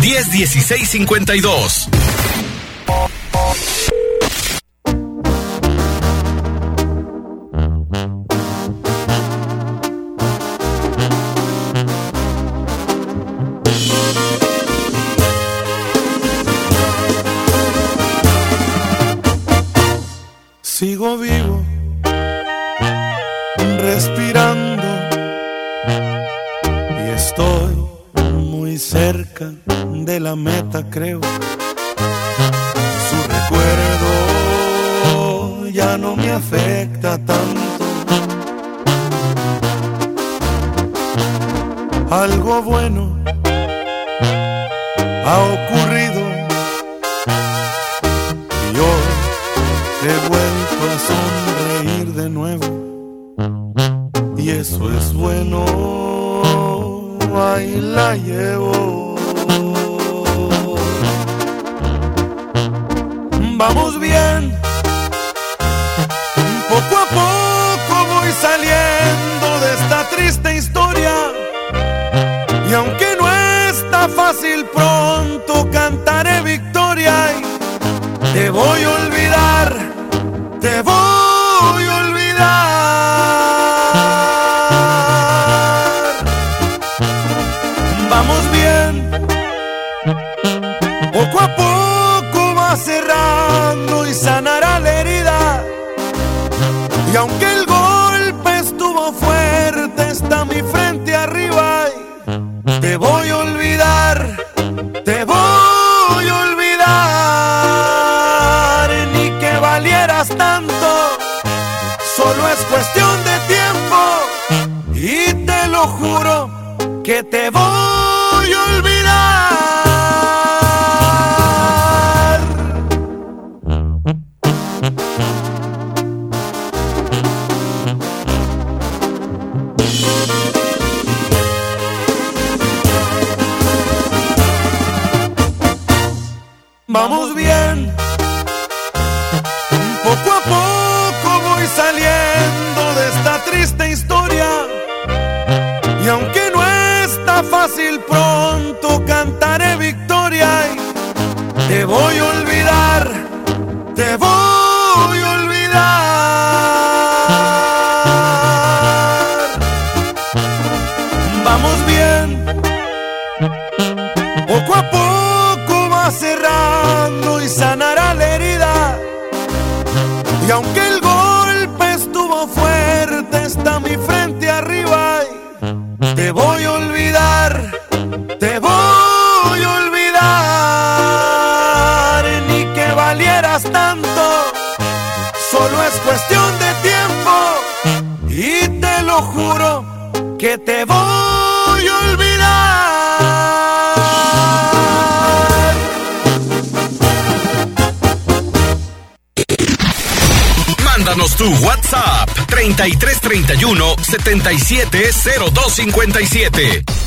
667-0257.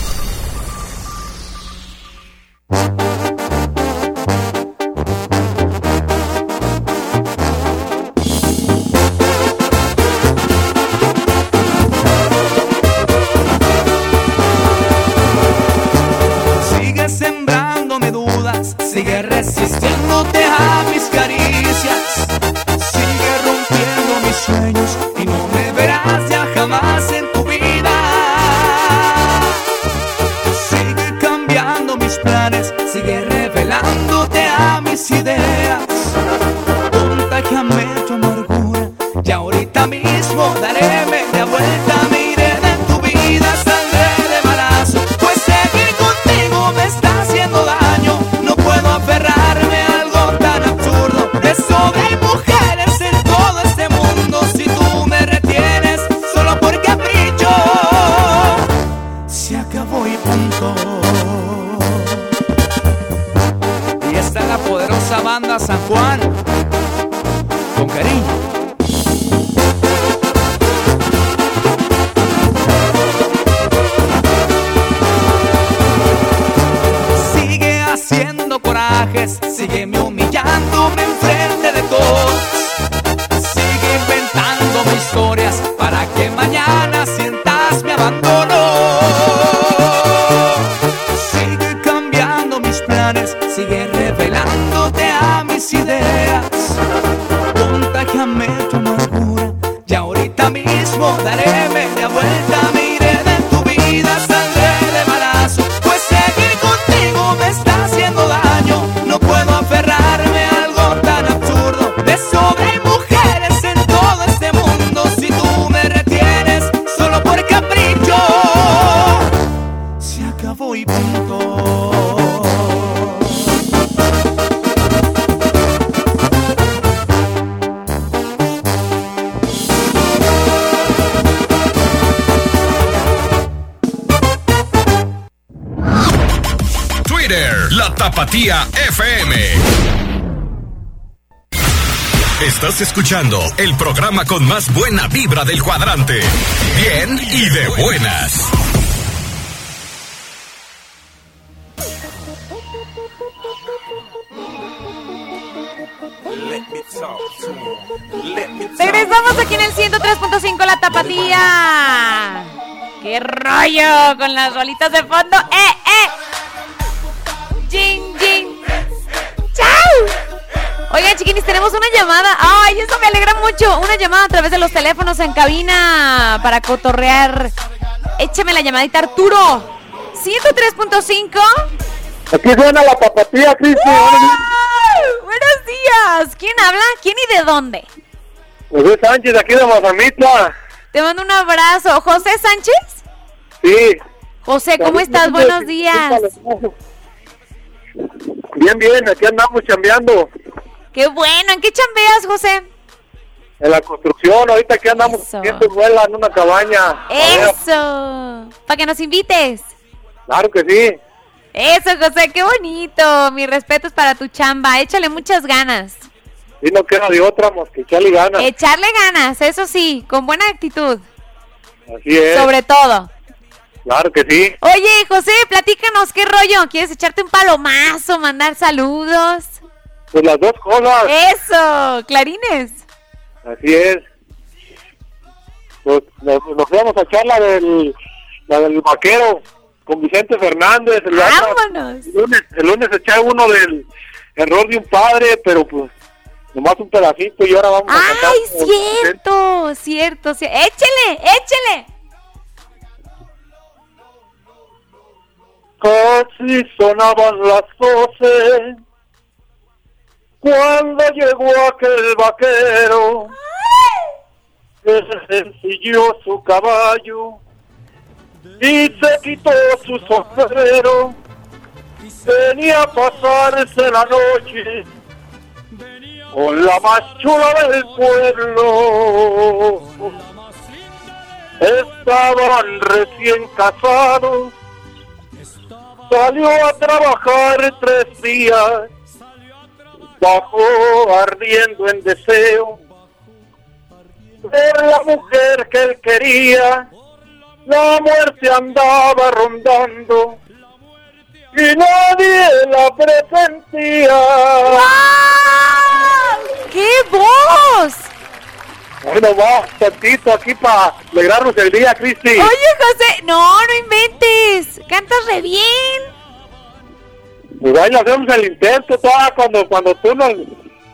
Tapatía FM. Estás escuchando el programa con más buena vibra del cuadrante. Bien y de buenas. Regresamos aquí en el 103.5 La Tapatía. ¡Qué rollo! Con las rolitas de fondo. ¡Eh, eh! Jin, Jin. ¡Chao! Oigan, chiquinis, tenemos una llamada. Ay, eso me alegra mucho. Una llamada a través de los teléfonos en cabina para cotorrear. Échame la llamadita, Arturo. 103.5. Aquí suena la papatía, Cristi. ¡Wow! Buenos días. ¿Quién habla? ¿Quién y de dónde? José Sánchez, aquí de Mazamitla. Te mando un abrazo. ¿José Sánchez? Sí. José, ¿cómo estás? Buenos días. Bien, bien, aquí andamos chambeando Qué bueno. ¿En qué chambeas, José? en la construcción. Ahorita aquí andamos haciendo vuela en una cabaña. Eso. Para que nos invites. Claro que sí. Eso, José, qué bonito. Mi respeto es para tu chamba. Échale muchas ganas. Y no queda de otra más que echarle ganas. Echarle ganas, eso sí, con buena actitud. Así es. Sobre todo. Claro que sí. Oye, José, platícanos qué rollo. ¿Quieres echarte un palomazo, mandar saludos? Pues las dos cosas. Eso, clarines. Así es. Pues nos, nos vamos a echar la del, la del vaquero con Vicente Fernández. El, Vámonos. el lunes, el lunes echar uno del error de un padre, pero pues nomás un pedacito y ahora vamos a cantar. ¡Ay, cierto! Cierto, cierto. ¡Échele, échele! Casi sonaban las doce cuando llegó aquel vaquero que se ensilló su caballo y se quitó su sombrero. Venía a pasarse la noche con la más chula del pueblo. Estaban recién casados salió a trabajar tres días, bajó ardiendo en deseo, ver la mujer que él quería, la muerte andaba rondando y nadie la presentía. ¡Qué voz! Bueno, va, tantito aquí para alegrarnos el día, Cristi. Oye, José, no, no inventes. Cantas re bien. Pues ahí hacemos el intento, toda cuando, cuando tú no,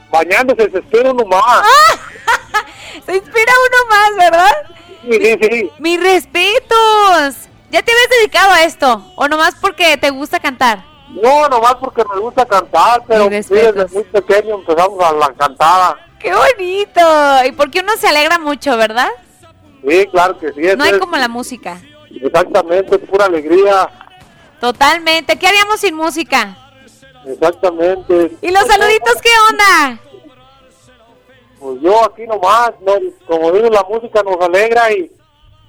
bañándose se espera uno más. [laughs] Se inspira uno más, ¿verdad? Sí, sí, sí. Mis respetos. ¿Ya te habías dedicado a esto? ¿O nomás porque te gusta cantar? No, nomás porque me gusta cantar, pero sí, desde muy pequeño empezamos a la cantada. ¡Qué bonito! Y porque uno se alegra mucho, ¿verdad? Sí, claro que sí. No hay como la música. Exactamente, es pura alegría. Totalmente. ¿Qué haríamos sin música? Exactamente. ¿Y los saluditos qué onda? Pues yo aquí nomás, no, como digo, la música nos alegra y,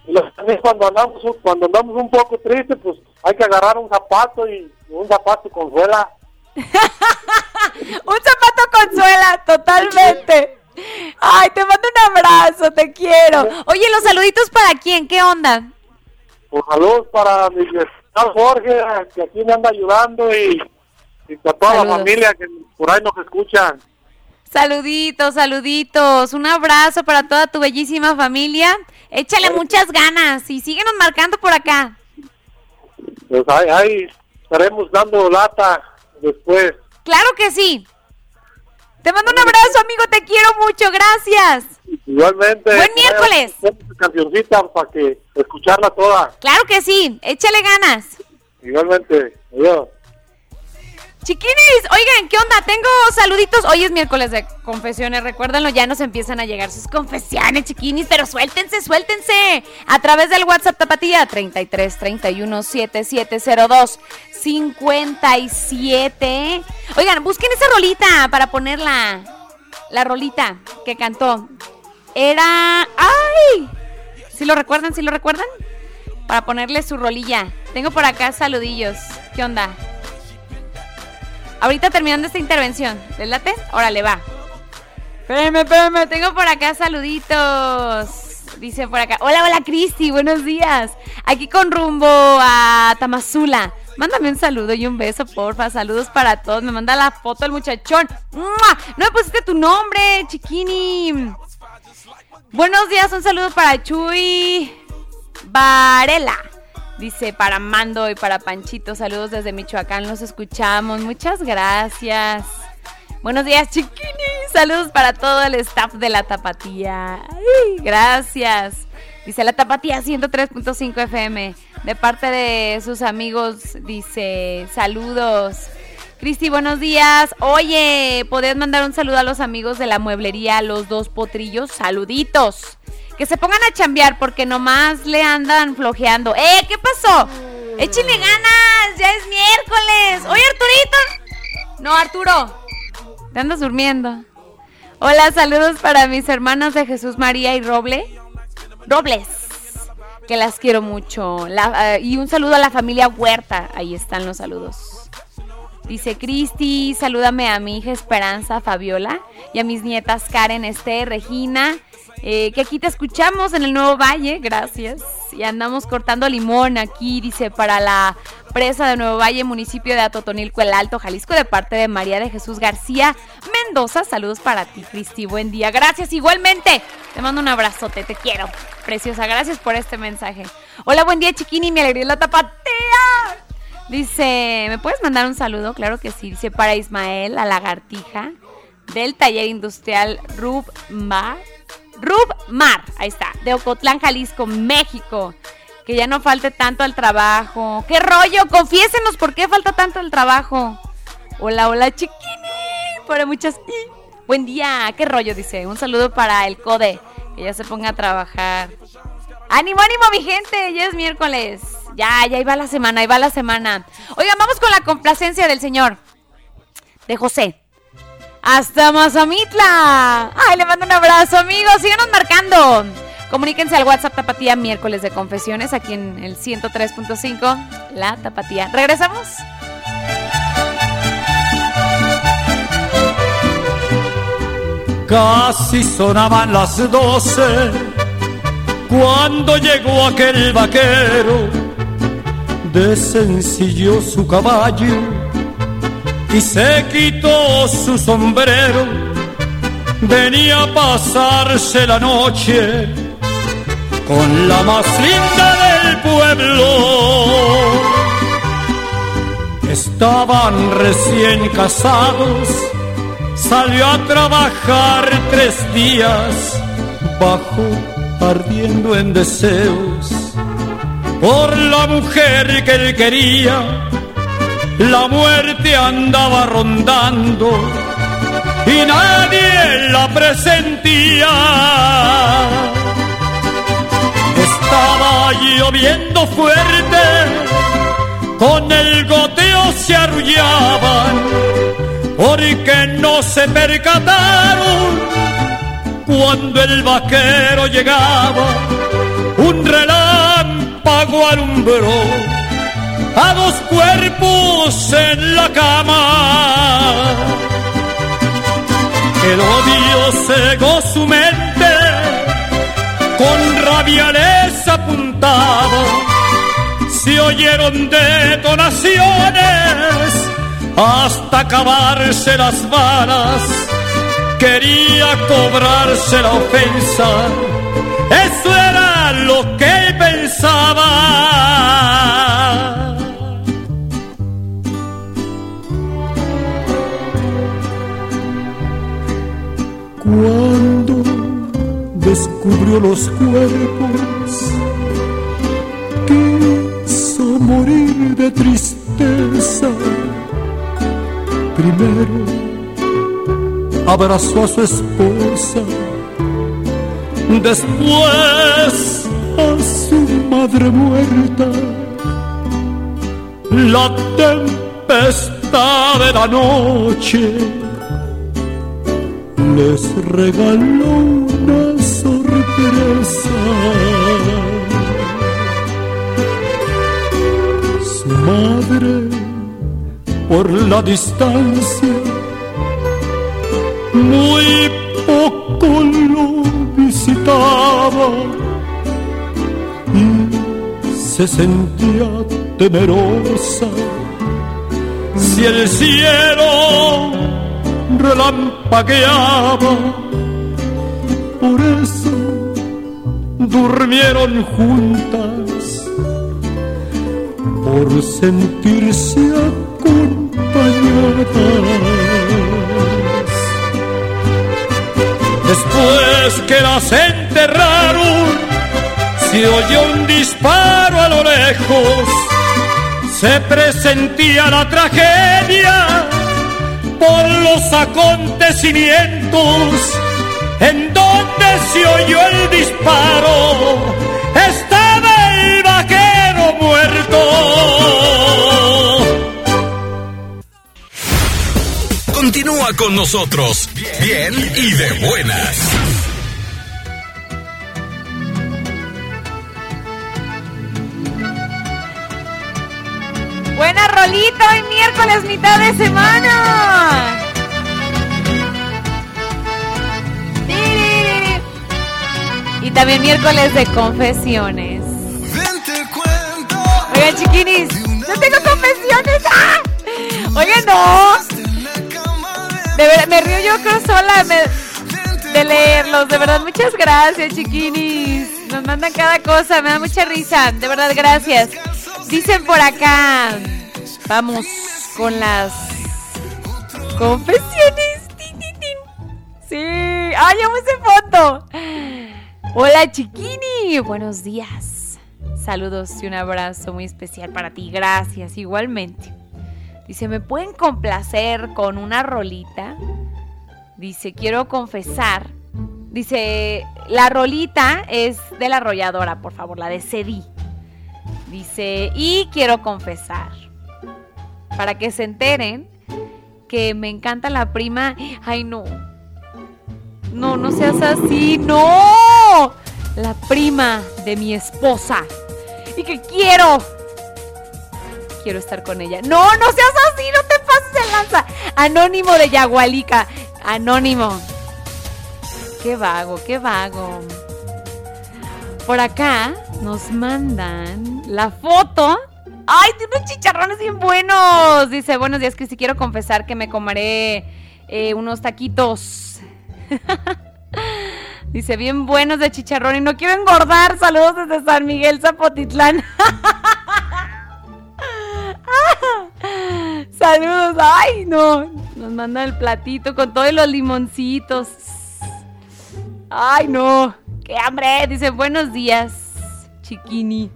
y los- cuando andamos cuando andamos un poco tristes, pues hay que agarrar un zapato y un zapato consuela. [laughs] Un zapato consuela, totalmente. Ay, te mando un abrazo, te quiero. Oye, los saluditos para quién, ¿qué onda? Pues saludos para mi Jorge, que aquí me anda ayudando y, y para toda la familia que por ahí nos escuchan. Saluditos, saluditos. Un abrazo para toda tu bellísima familia. Échale muchas ganas y síguenos marcando por acá. Pues ahí, ahí estaremos dando lata después. Claro que sí. Te mando un abrazo, amigo, te quiero mucho, gracias. Igualmente. Buen miércoles. Cancioncita para que escucharla toda. Claro que sí, échale ganas. Igualmente. Adiós. Chiquinis, oigan, ¿qué onda? Tengo saluditos. Hoy es miércoles de confesiones, recuérdenlo, ya nos empiezan a llegar sus confesiones, chiquinis, pero suéltense, suéltense. A través del WhatsApp Tapatía 33 31 7702 57. Oigan, busquen esa rolita para ponerla. La rolita que cantó. Era. ¡Ay! ¿Sí lo recuerdan? ¿Sí lo recuerdan? Para ponerle su rolilla. Tengo por acá saludillos. ¿Qué onda? Ahorita terminando esta intervención. ¿Les late? Órale, va. Espérenme, espérenme. Tengo por acá saluditos. Dice por acá. Hola, hola, Cristi. Buenos días. Aquí con rumbo a Tamazula. Mándame un saludo y un beso, porfa. Saludos para todos. Me manda la foto el muchachón. ¡Mua! No me pusiste tu nombre, chiquini. Buenos días. Un saludo para Chuy Varela. Dice para Mando y para Panchito, saludos desde Michoacán, los escuchamos, muchas gracias. Buenos días, chiquini, saludos para todo el staff de la Tapatía. Ay, gracias. Dice la Tapatía 103.5 FM, de parte de sus amigos, dice saludos. Cristi, buenos días. Oye, ¿podrías mandar un saludo a los amigos de la mueblería Los Dos Potrillos? Saluditos. Que se pongan a chambear porque nomás le andan flojeando. ¡Eh! ¿Qué pasó? ¡Échenle ganas! ¡Ya es miércoles! ¡Oye, Arturito! No, Arturo. Te andas durmiendo. Hola, saludos para mis hermanos de Jesús María y Roble. Robles. Que las quiero mucho. Eh, y un saludo a la familia Huerta. Ahí están los saludos. Dice Cristi, salúdame a mi hija Esperanza Fabiola y a mis nietas Karen, Esther, Regina, eh, que aquí te escuchamos en el Nuevo Valle, gracias. Y andamos cortando limón aquí, dice, para la presa de Nuevo Valle, municipio de Atotonilco, el Alto, Jalisco, de parte de María de Jesús García Mendoza. Saludos para ti, Cristi, buen día. Gracias, igualmente. Te mando un abrazote, te quiero. Preciosa, gracias por este mensaje. Hola, buen día, chiquini, mi alegría la tapatía. Dice, ¿me puedes mandar un saludo? Claro que sí. Dice para Ismael, la lagartija, del taller industrial Rub Mar. Rub Mar, ahí está, de Ocotlán, Jalisco, México. Que ya no falte tanto al trabajo. ¿Qué rollo? Confiésenos por qué falta tanto el trabajo. Hola, hola, chiquini. Para muchas. y. Buen día, ¿qué rollo? Dice. Un saludo para el CODE, que ya se ponga a trabajar. ¡Ánimo, ánimo, mi gente! Ya es miércoles. Ya, ya iba la semana, ahí va la semana. Oigan, vamos con la complacencia del señor. De José. Hasta Mazamitla. Ay, le mando un abrazo, amigos. Síganos marcando. Comuníquense al WhatsApp Tapatía miércoles de confesiones aquí en el 103.5. La Tapatía. ¿Regresamos? Casi sonaban las doce cuando llegó aquel vaquero, desencilló su caballo y se quitó su sombrero. Venía a pasarse la noche con la más linda del pueblo. Estaban recién casados, salió a trabajar tres días, bajó ardiendo en deseos por la mujer que él quería. La muerte andaba rondando y nadie la presentía. Estaba lloviendo fuerte, con el goteo se arrullaban, porque no se percataron cuando el vaquero llegaba, un relámpago alumbró a dos cuerpos en la cama. El odio cegó su mente, con rabia les apuntaba. Se oyeron detonaciones hasta acabarse las balas quería cobrarse la ofensa. Eso era lo que pensaba. Cuando descubrió los cuerpos, quiso morir de tristeza. Primero abrazó a su esposa, después a su madre muerta. La tempestad de la noche les regaló una sorpresa. Su madre, por la distancia, muy poco lo visitaba y se sentía temerosa. si el cielo relampagueaba, por eso durmieron juntas, por sentirse acompañadas. Después que las enterraron, se oyó un disparo a lo lejos. Se presentía la tragedia por los acontecimientos en donde se oyó el disparo, estaba el vaquero muerto. Continúa con nosotros, bien y de buenas. Rolita, hoy miércoles, mitad de semana. Y también miércoles de confesiones. Oigan, chiquinis, no tengo confesiones. ¡Ah! Oigan, no. De verdad, me río yo creo sola me- de leerlos. De verdad, muchas gracias, chiquinis. Nos mandan cada cosa, me da mucha risa. De verdad, gracias. Dicen por acá. Vamos con las confesiones. Sí. ¡Ay, amo ese foto! Hola, chiquini. Buenos días. Saludos y un abrazo muy especial para ti. Gracias, igualmente. Dice, ¿me pueden complacer con una rolita? Dice, quiero confesar. Dice, la rolita es de la arrolladora, por favor, la de CD. Dice, y quiero confesar. Para que se enteren que me encanta la prima. Ay, no. No, no seas así, no. La prima de mi esposa. Y que quiero. Quiero estar con ella. No, no seas así, no te pases de lanza. Anónimo de Yagualica. Anónimo. Qué vago, qué vago. Por acá nos mandan la foto. ¡Ay, tiene unos chicharrones bien buenos! Dice, buenos días, Cristi. Quiero confesar que me comeré eh, unos taquitos. [laughs] Dice, bien buenos de chicharrón y no quiero engordar. Saludos desde San Miguel, Zapotitlán. [laughs] Saludos. Ay, no. Nos manda el platito con todos los limoncitos. Ay, no. Qué hambre. Dice, buenos días, chiquini.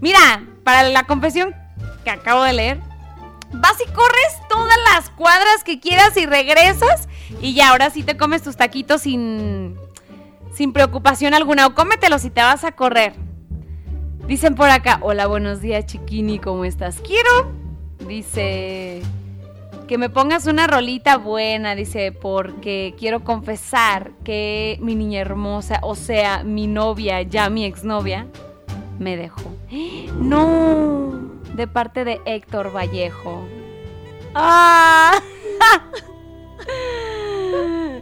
Mira, para la confesión que acabo de leer, vas y corres todas las cuadras que quieras y regresas y ya ahora sí te comes tus taquitos sin, sin preocupación alguna o cómetelos y te vas a correr. Dicen por acá, hola, buenos días chiquini, ¿cómo estás? Quiero, dice, que me pongas una rolita buena, dice, porque quiero confesar que mi niña hermosa, o sea, mi novia, ya mi exnovia, me dejó. No, de parte de Héctor Vallejo. ¡Ah! [laughs]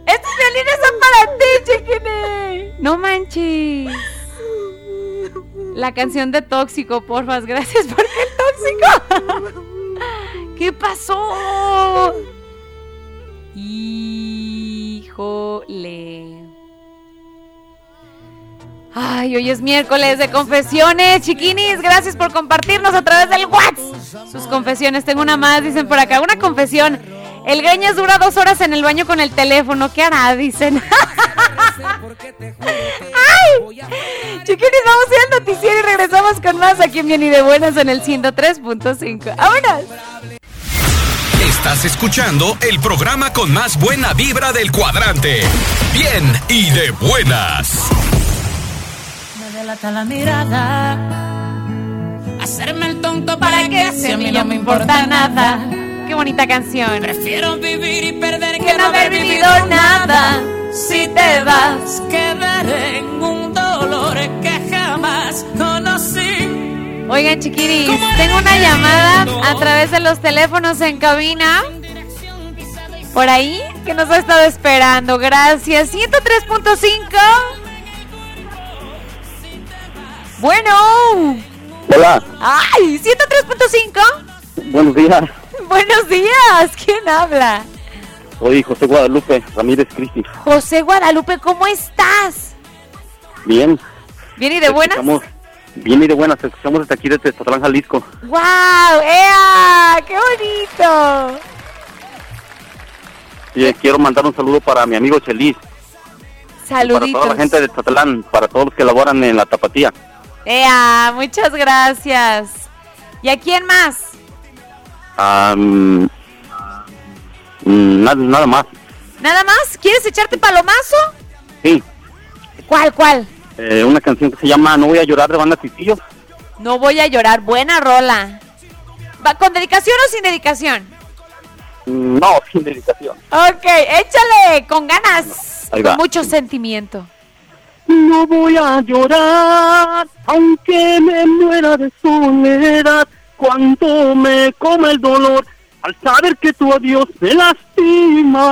Estos violines son para ti, chiquini. No manches. La canción de Tóxico, porfas. Gracias por el tóxico. [laughs] ¿Qué pasó? Híjole. Ay, hoy es miércoles de confesiones, chiquinis. Gracias por compartirnos a través del WhatsApp. Sus confesiones, tengo una más, dicen por acá. Una confesión. El Greñas dura dos horas en el baño con el teléfono. ¿Qué hará? Dicen. [laughs] ¡Ay! Chiquinis, vamos a ir al noticiero y regresamos con más aquí en Bien y de Buenas en el 103.5. ¡Vámonos! Estás escuchando el programa con más buena vibra del cuadrante. Bien y de buenas. Me delata la mirada. Hacerme el tonto para que si a mí no me importa nada. Qué bonita canción. Prefiero vivir y perder Que no haber vivido nada. Si te vas, Quedaré en un dolor que jamás conocí. Oigan, chiquiris, tengo una llamada a través de los teléfonos en cabina. Por ahí, que nos ha estado esperando. Gracias. 103.5. Bueno. Hola, ¡Ay! 103.5. buenos días. [laughs] Buenos días. ¿Quién habla? Soy José Guadalupe Ramírez Cristi. José Guadalupe, ¿cómo estás? Bien. ¿Bien y de buenas? Bien y de buenas. Escuchamos desde aquí, desde Totlán, Jalisco. ¡Wow! ¡Ea! ¡Qué bonito! Y eh, quiero mandar un saludo para mi amigo Chelis. Para toda Saluditos. la gente de Totlán, para todos los que laboran en la tapatía. ¡Ea! Muchas gracias. ¿Y a quién más? Mm, nada, nada más. ¿Nada más? ¿Quieres echarte palomazo? Sí, ¿Cuál, cuál? eh, una canción que se llama No voy a llorar de banda Titillo. No voy a llorar, buena rola. Va, ¿Con dedicación o sin dedicación? Mm, No, sin dedicación. Ok, échale, con ganas, Ahí con va. mucho sentimiento. No voy a llorar, aunque me muera de soledad, cuando me come el dolor, al saber que tu adiós me lastima,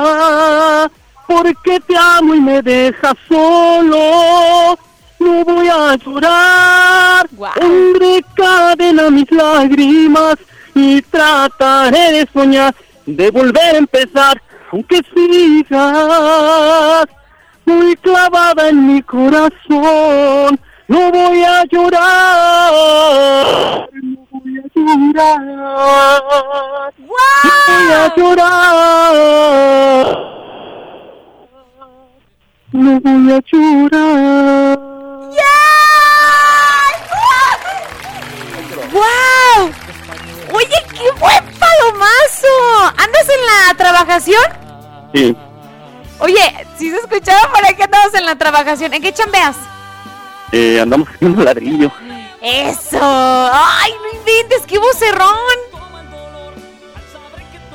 porque te amo y me dejas solo. No voy a llorar, hombre, cadena mis lágrimas y trataré de soñar, de volver a empezar, aunque sigas muy clavada en mi corazón. No voy a llorar, no voy a llorar, no voy a llorar, no voy a llorar. ¡Wow! Oye, qué buen palomazo. ¿Andas en la trabajación? Sí, Oye, si se escuchaba por ahí que andabas en la trabajación, ¿en qué chambeas? eh, andamos haciendo ladrillo. ¡Eso! ¡Ay, no inventes! ¡Qué vocerrón!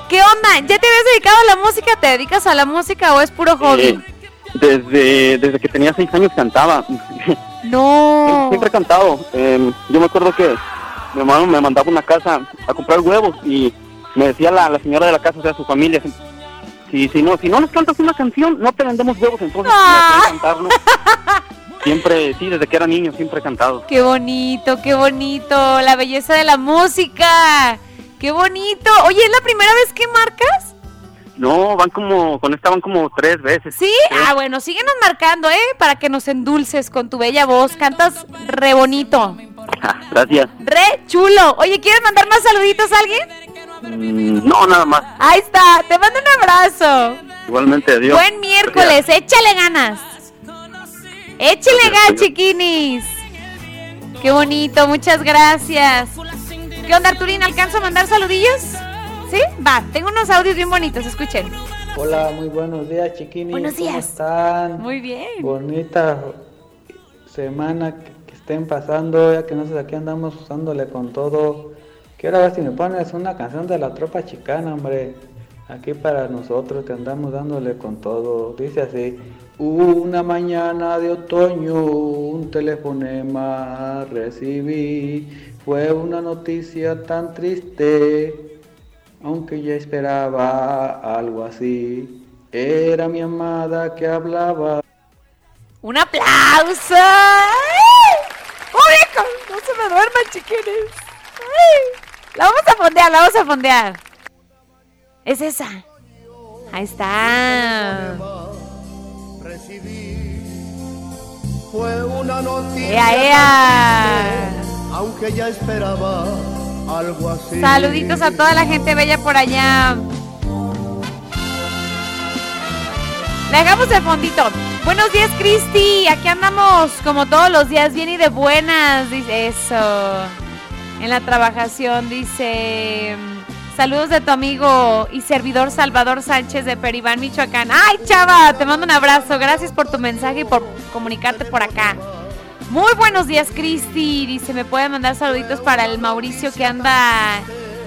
¿Qué onda? ¿Ya te habías dedicado a la música? ¿Te dedicas a la música o es puro hobby? Eh, desde, desde que tenía seis años cantaba. [laughs] No. Siempre he cantado. Eh, yo me acuerdo que mi hermano me mandaba a una casa a comprar huevos y me decía la, la señora de la casa, o sea, su familia, si, si, no, si no nos cantas una canción, no te vendemos huevos, entonces Ah. [laughs] Siempre, sí, desde que era niño siempre he cantado. ¡Qué bonito, qué bonito! La belleza de la música. ¡Qué bonito! Oye, ¿es la primera vez que marcas? No, van como, con esta van como tres veces. ¿Sí? Ah, bueno, síguenos marcando, ¿eh? Para que nos endulces con tu bella voz. Cantas re bonito. Ah, [laughs] Gracias. Re chulo. Oye, ¿quieres mandar más saluditos a alguien? Mm, no, nada más. Ahí está. Te mando un abrazo. Igualmente, adiós. Buen miércoles. Échale ganas. Échale ganas, chiquinis. Qué bonito. Muchas gracias. ¿Qué onda, Arturina? ¿Alcanzo a mandar saludillos? ¿Sí? Va. Tengo unos audios bien bonitos. Escuchen. Hola, muy buenos días, chiquinis. Buenos ¿Cómo días. están? Muy bien. Bonita semana que, que estén pasando, ya que nosotros aquí andamos usándole con todo. Quiero ver si me pones una canción de la tropa chicana, hombre. Aquí para nosotros que andamos dándole con todo. Dice así. Una mañana de otoño, un telefonema recibí. Fue una noticia tan triste, aunque ya esperaba algo así. Era mi amada que hablaba. ¡Un aplauso! ¡Ay! ¡Público! No se me duerman, chiquines. La vamos a fondear, la vamos a fondear. Es esa. Ahí está. Fue una noticia ¡Ea, ea! aunque ya esperaba algo así. Saluditos a toda la gente bella por allá. Le hagamos el fondito. Buenos días, Cristi. Aquí andamos como todos los días, bien y de buenas. Dice eso. En la trabajación dice. Saludos de tu amigo y servidor Salvador Sánchez de Peribán, Michoacán. ¡Ay, chava! Te mando un abrazo. Gracias por tu mensaje y por comunicarte por acá. Muy buenos días, Cristi. Dice, me puede mandar saluditos para el Mauricio que anda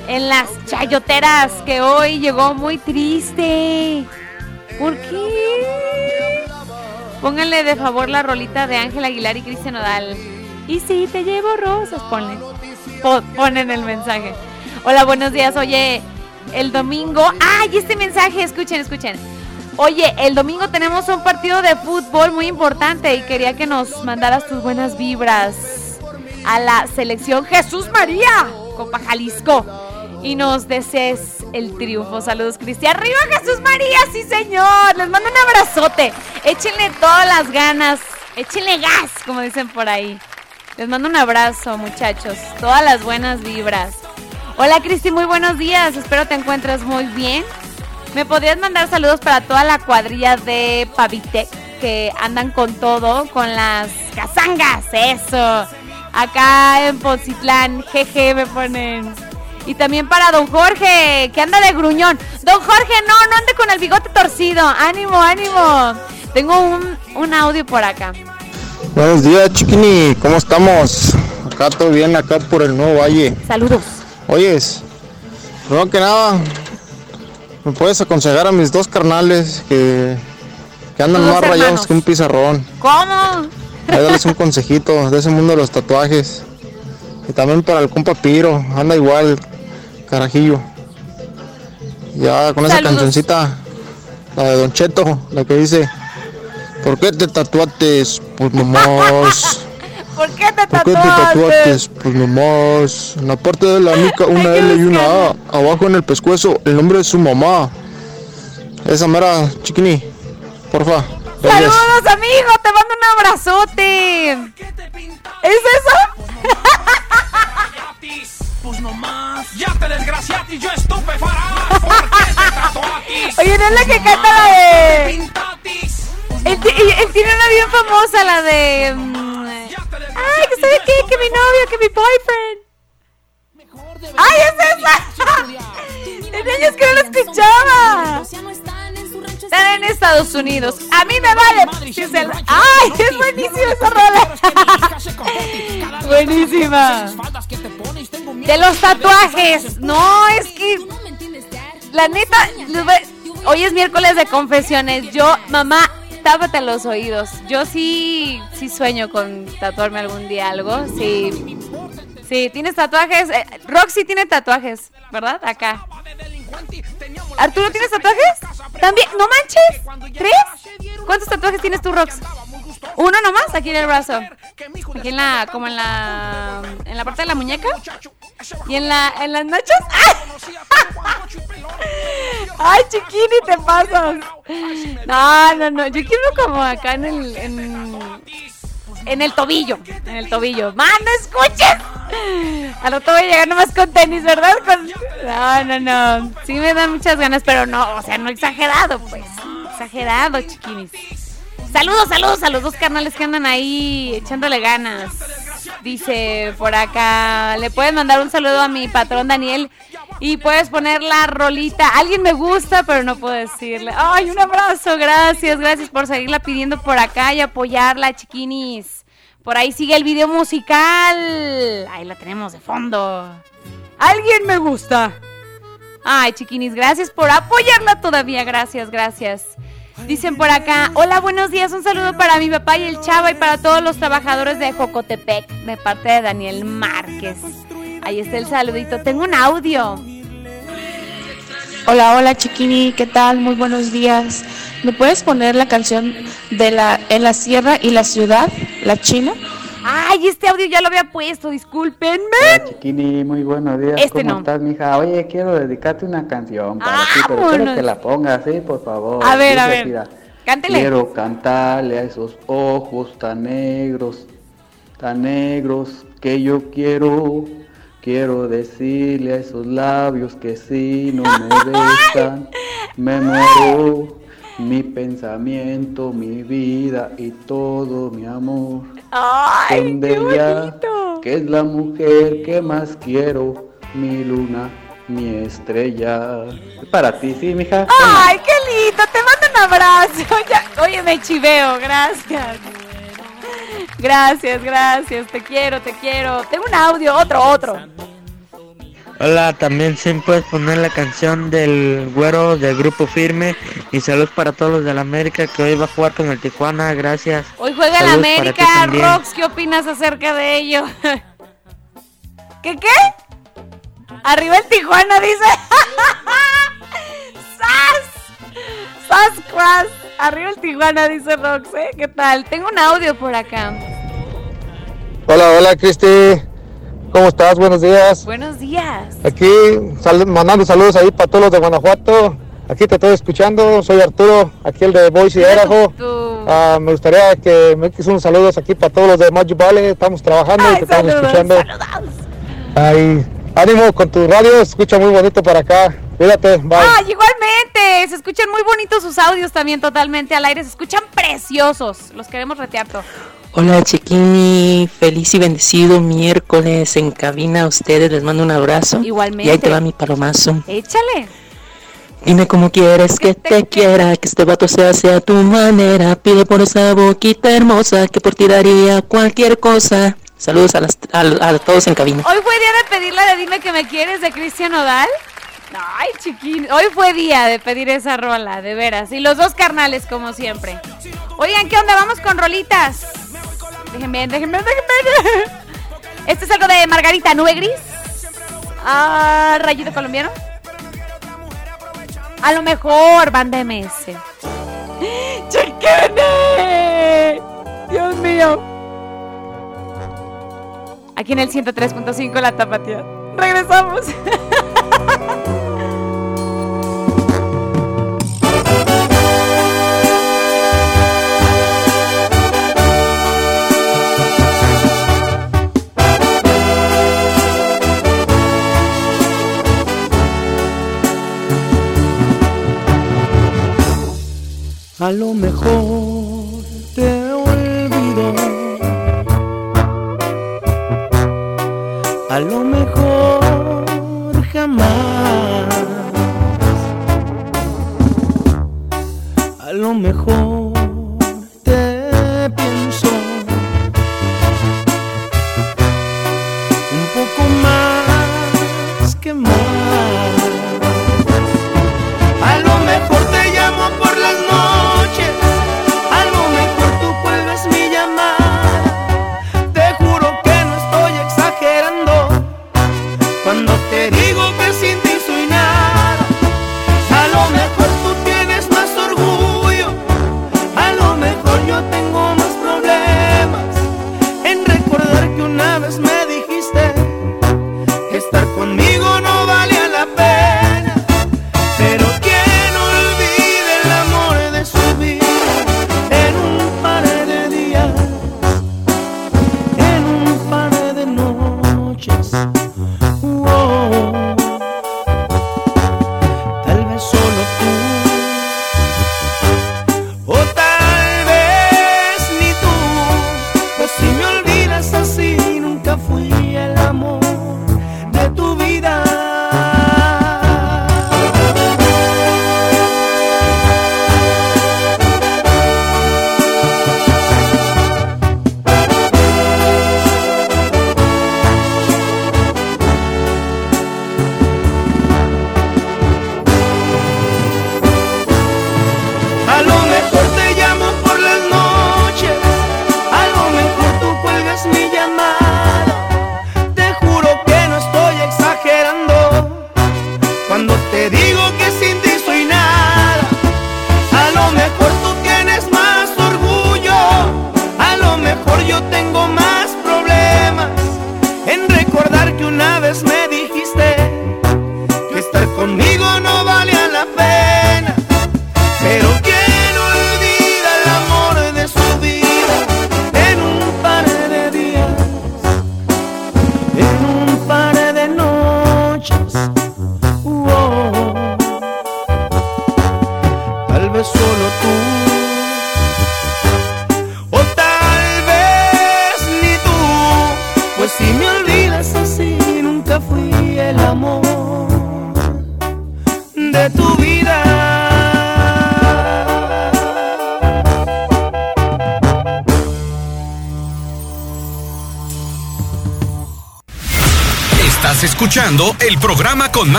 en las chayoteras, que hoy llegó muy triste. ¿Por qué? Pónganle de favor la rolita de Ángel Aguilar y Cristian Nodal. Y si te llevo rosas, ponle. Po- ponen el mensaje. Hola, buenos días. Oye, el domingo. ¡Ay, este mensaje! Escuchen, escuchen. Oye, el domingo tenemos un partido de fútbol muy importante y quería que nos mandaras tus buenas vibras a la selección Jesús María, Copa Jalisco. Y nos desees el triunfo. Saludos, Cristian. ¡Arriba Jesús María! ¡Sí, señor! Les mando un abrazote. Échenle todas las ganas. Échenle gas, como dicen por ahí. Les mando un abrazo, muchachos. Todas las buenas vibras. Hola, Cristi. Muy buenos días. Espero te encuentres muy bien. ¿Me podrías mandar saludos para toda la cuadrilla de Pavitec que andan con todo, con las casangas? Eso. Acá en Poncitlán, jeje, me ponen. Y también para don Jorge, que anda de gruñón. Don Jorge, no, no ande con el bigote torcido. Ánimo, ánimo. Tengo un, un audio por acá. Buenos días, chiquini, ¿cómo estamos? Acá todo bien, acá por el Nuevo Valle. Saludos. Oyes, primero que nada, ¿me puedes aconsejar a mis dos carnales que, que andan más rayados hermanos. que un pizarrón? ¿Cómo? Ahí darles un consejito de ese mundo de los tatuajes. Y también para el compa Piro, anda igual, carajillo. Ya con esa cancioncita, la de Don Cheto, la que dice, ¿por qué te tatuaste? Pues nomás. [laughs] ¿Por qué te ¿Por qué te tatuaste? tatuaste? Pues nomás. En la parte de la nuca [laughs] una L y una A. Abajo en el pescuezo el nombre de su mamá. Esa mera, chiquini. Porfa. Gracias. Saludos, amigo. Te mando un abrazote. ¿Es eso? [laughs] Pues nomás, ya te desgraciaste y yo estupefarás. ¿Por qué te tatuatis? Oye, ¿no es la que canta la de. Él, ti- él- él tiene una bien famosa, la de. mm, Ay, que sabe qué, que mi novio, que mi boyfriend. ¡Ay, es esa! [laughs] Tenía años que no la escuchaba. Están en Estados Unidos. A mí me vale. ¡Ay, es buenísima esa rola! [laughs] Buenísima. De los tatuajes. No, es que. La neta, hoy es miércoles de confesiones. Yo, mamá, tápate los oídos. Yo sí, sí sueño con tatuarme algún día algo. Sí. Sí, tienes tatuajes. Eh, Roxy tiene tatuajes, ¿verdad? Acá. ¿Arturo tienes tatuajes? ¿También? ¿No manches? ¿Tres? ¿Cuántos tatuajes tienes tú, Rox? ¿Uno nomás? Aquí en el brazo. Aquí en la, como en la, en la parte de la muñeca. ¿Y en la, en las nachas? [laughs] ¡Ay, chiquini, te pasas! No, no, no. Yo quiero como acá en el, en, en el tobillo. En el tobillo. ¡Man, no escuches! Al rato voy a llegar nomás con tenis, ¿verdad? Con- No, no, no. Sí me dan muchas ganas, pero no, o sea, no exagerado, pues. Exagerado, chiquinis. Saludos, saludos a los dos carnales que andan ahí echándole ganas. Dice por acá, le puedes mandar un saludo a mi patrón Daniel y puedes poner la rolita. Alguien me gusta, pero no puedo decirle. Ay, un abrazo, gracias, gracias por seguirla pidiendo por acá y apoyarla, chiquinis. Por ahí sigue el video musical. Ahí la tenemos de fondo. Alguien me gusta. Ay, chiquinis, gracias por apoyarla todavía. Gracias, gracias. Dicen por acá, hola, buenos días, un saludo para mi papá y el Chava y para todos los trabajadores de Jocotepec, de parte de Daniel Márquez. Ahí está el saludito, tengo un audio. Hola, hola chiquini, ¿qué tal? Muy buenos días. ¿Me puedes poner la canción de la En la Sierra y la Ciudad, la China? Ay, este audio ya lo había puesto, discúlpenme. Hola, chiquini, muy buenos días. Este ¿Cómo no. estás, mija? Oye, quiero dedicarte una canción para ti, pero quiero que la pongas, ¿sí? Por favor. A ver, a ver. Cántele. Quiero cantarle a esos ojos tan negros, tan negros que yo quiero. Quiero decirle a esos labios que si no me [laughs] besan, me muero. Mi pensamiento, mi vida y todo mi amor. Ay, Son de ella, que es la mujer que más quiero, mi luna, mi estrella. Para ti, sí, mija. Ay, qué lindo, te mando un abrazo. [laughs] Ya- oye, me chiveo, gracias. Gracias, gracias, te quiero, te quiero. Tengo un audio, otro, otro. Hola, también sí puedes poner la canción del güero del grupo firme y saludos para todos los de la América que hoy va a jugar con el Tijuana, gracias. Hoy juega el América. Rox, ¿qué opinas acerca de ello? [laughs] ¿Qué qué? Arriba el Tijuana, dice. [laughs] ¡Sas! ¡Sas, cuas! Arriba el Tijuana, dice Rox, ¿eh? ¿Qué tal? Tengo un audio por acá. Hola, hola, Cristi. ¿Cómo estás? Buenos días. Buenos días. Aquí sal- mandando saludos ahí para todos los de Guanajuato. Aquí te estoy escuchando. Soy Arturo, aquí el de Boise y Idaho. Ah, me gustaría que me eches unos saludos aquí para todos los de Mayo Valley. Estamos trabajando y te estamos saludos, escuchando. Ay, ánimo con tu radio. se Escucha muy bonito para acá. Cuídate. Bye. ¡Ay, igualmente! Se escuchan muy bonitos sus audios también totalmente al aire. Se escuchan preciosos. Los queremos retear todo. Hola chiquini, feliz y bendecido miércoles en cabina a ustedes, les mando un abrazo. Igualmente. Y ahí te va mi palomazo. Échale. Dime cómo quieres que te quiera, que este vato se hace a tu manera. Pide por esa boquita hermosa, que por ti daría cualquier cosa. Saludos a, las, a, a todos en cabina. Hoy fue día de pedir la de Dime que me quieres de Cristian Odal. Ay, chiquín. Hoy fue día de pedir esa rola, de veras. Y los dos carnales, como siempre. Oigan, ¿qué onda? Vamos con rolitas. Déjenme, déjenme, déjenme. Este es algo de Margarita Nube Gris. Ah, Rayito Colombiano. A lo mejor, banda MS. ¡Chiquene! Dios mío. Aquí en el 103.5 La Tapatía. Regresamos. [laughs] A lo mejor te olvido. A lo mejor jamás. A lo mejor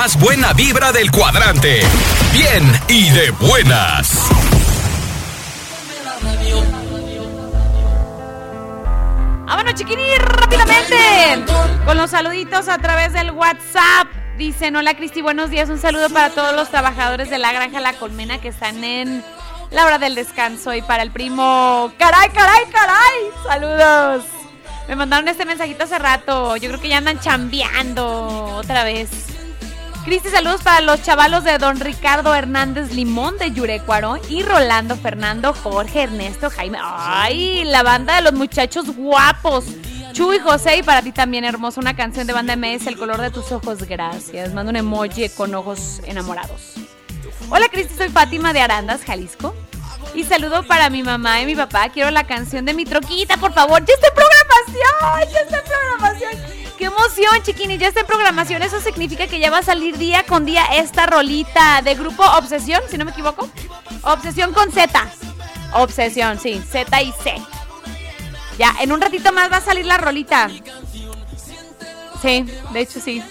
más buena vibra del cuadrante. Bien y de buenas. Vámonos, chiquini, rápidamente. Con los saluditos a través del WhatsApp. Dicen, hola Cristi, buenos días. Un saludo para todos los trabajadores de la granja La Colmena que están en la hora del descanso. Y para el primo, caray, caray, caray. Saludos. Me mandaron este mensajito hace rato. Yo creo que ya andan chambeando otra vez. Cristi, saludos para los chavalos de Don Ricardo Hernández Limón de Yurecuaro y Rolando Fernando, Jorge, Ernesto, Jaime. ¡Ay! La banda de los muchachos guapos. Chu y José, y para ti también, hermoso, una canción de banda MS, El color de tus ojos, gracias. Mando un emoji con ojos enamorados. Hola Cristi, soy Fátima de Arandas, Jalisco. Y saludo para mi mamá y mi papá. Quiero la canción de mi troquita, por favor. Ya está en programación, ya está en programación. ¡Qué emoción! Ya está en programación. Eso significa que ya va a salir día con día esta rolita de grupo Obsesión, si no me equivoco. Obsesión con Z. Obsesión, sí. Z y C. Ya, en un ratito más va a salir la rolita. Sí, de hecho sí.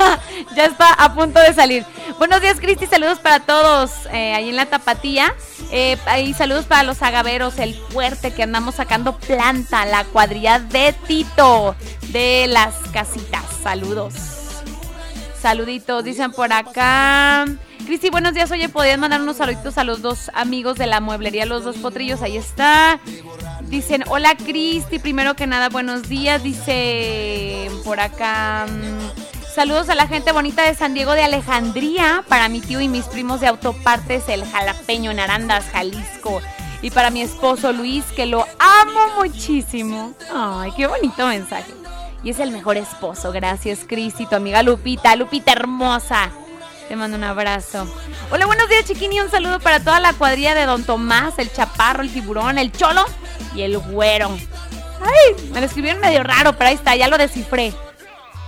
[laughs] ya está a punto de salir. Buenos días, Cristi. Saludos para todos eh, ahí en la tapatía. Eh, y saludos para los agaveros, el fuerte que andamos sacando planta, la cuadrilla de Tito de las casitas. Saludos. Saluditos, dicen por acá. Cristi, buenos días. Oye, ¿podrías mandar unos saluditos a los dos amigos de la mueblería, los dos potrillos? Ahí está. Dicen, hola Cristi, primero que nada, buenos días. Dice por acá. Saludos a la gente bonita de San Diego de Alejandría, para mi tío y mis primos de Autopartes, el Jalapeño en Jalisco. Y para mi esposo Luis, que lo amo muchísimo. Ay, qué bonito mensaje. Y es el mejor esposo. Gracias, Cristi, tu amiga Lupita. Lupita hermosa. Te mando un abrazo. Hola, buenos días, chiquini. Un saludo para toda la cuadrilla de Don Tomás, el Chaparro, el Tiburón, el Cholo y el Güero. Ay, me lo escribieron medio raro, pero ahí está, ya lo descifré.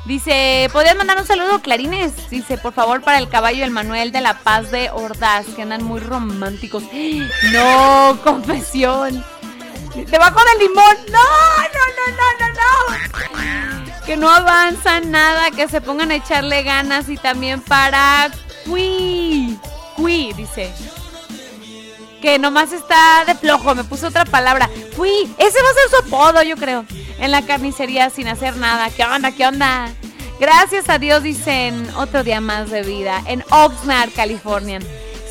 Dice, ¿podrías mandar un saludo, Clarines? Dice, por favor, para el caballo y el Manuel de la Paz de Ordaz, que andan muy románticos. [gasps] No, confesión. Debajo del limón. No, no, no, no, no, no. Que no avanzan nada, que se pongan a echarle ganas y también para Cui. Cui, dice. Que nomás está de flojo, me puso otra palabra. Cui, ese va a ser su apodo, yo creo. En la carnicería sin hacer nada. ¿Qué onda? ¿Qué onda? Gracias a Dios, dicen otro día más de vida en Oxnard, California.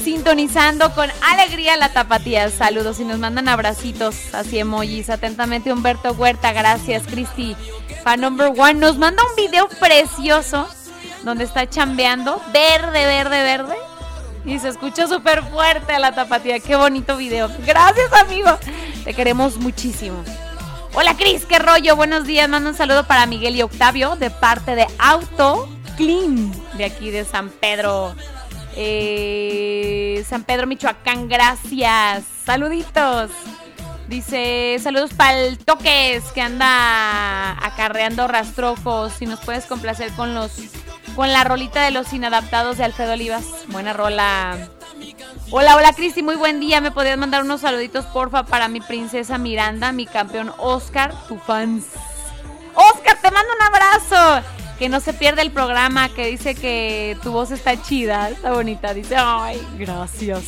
Sintonizando con alegría la tapatía. Saludos y nos mandan abracitos, así emojis. Atentamente Humberto Huerta, gracias Cristi. Fan number one nos manda un video precioso donde está chambeando, verde, verde, verde. Y se escucha súper fuerte la tapatía. Qué bonito video. Gracias, amigo. Te queremos muchísimo. Hola, Cris, qué rollo. Buenos días. Mando un saludo para Miguel y Octavio de parte de Auto Clean de aquí de San Pedro. Eh, San Pedro, Michoacán. Gracias. Saluditos. Dice, saludos para el Toques que anda acarreando rastrojos. Si nos puedes complacer con los con la rolita de los inadaptados de Alfredo Olivas. Buena rola. Hola, hola Cristi, muy buen día. ¿Me podrías mandar unos saluditos, porfa, para mi princesa Miranda, mi campeón Oscar, tu fans? Oscar, te mando un abrazo. Que no se pierda el programa, que dice que tu voz está chida, está bonita. Dice, ay, gracias.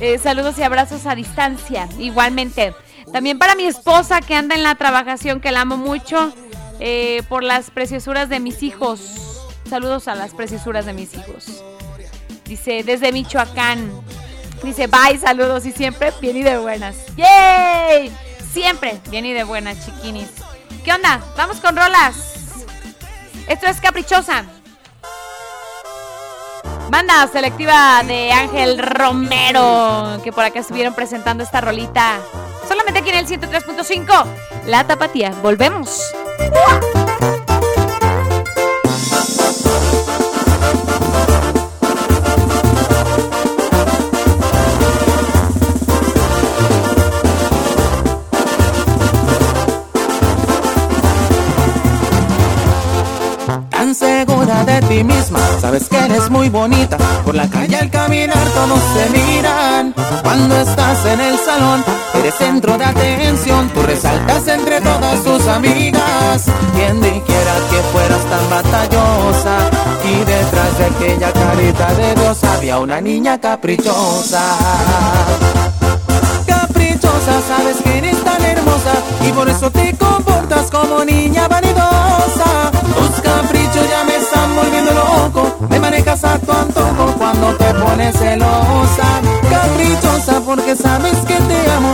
Eh, saludos y abrazos a distancia, igualmente. También para mi esposa que anda en la trabajación, que la amo mucho, eh, por las preciosuras de mis hijos. Saludos a las preciosuras de mis hijos. Dice, desde Michoacán. Dice, bye, saludos y siempre bien y de buenas. ¡Yay! Siempre bien y de buenas, chiquinis. ¿Qué onda? Vamos con rolas. Esto es Caprichosa. Banda selectiva de Ángel Romero, que por acá estuvieron presentando esta rolita. Solamente aquí en el 103.5, La Tapatía. Volvemos. De ti misma, sabes que eres muy bonita. Por la calle al caminar todos se miran. Cuando estás en el salón, eres centro de atención. Tú resaltas entre todas tus amigas. Quien dijera que fueras tan batallosa. Y detrás de aquella carita de Dios había una niña caprichosa caprichosa, sabes que eres tan hermosa y por eso te comportas como niña vanidosa. Tus caprichos ya me manejas a tu cuando te pones celosa. Caprichosa porque sabes que te amo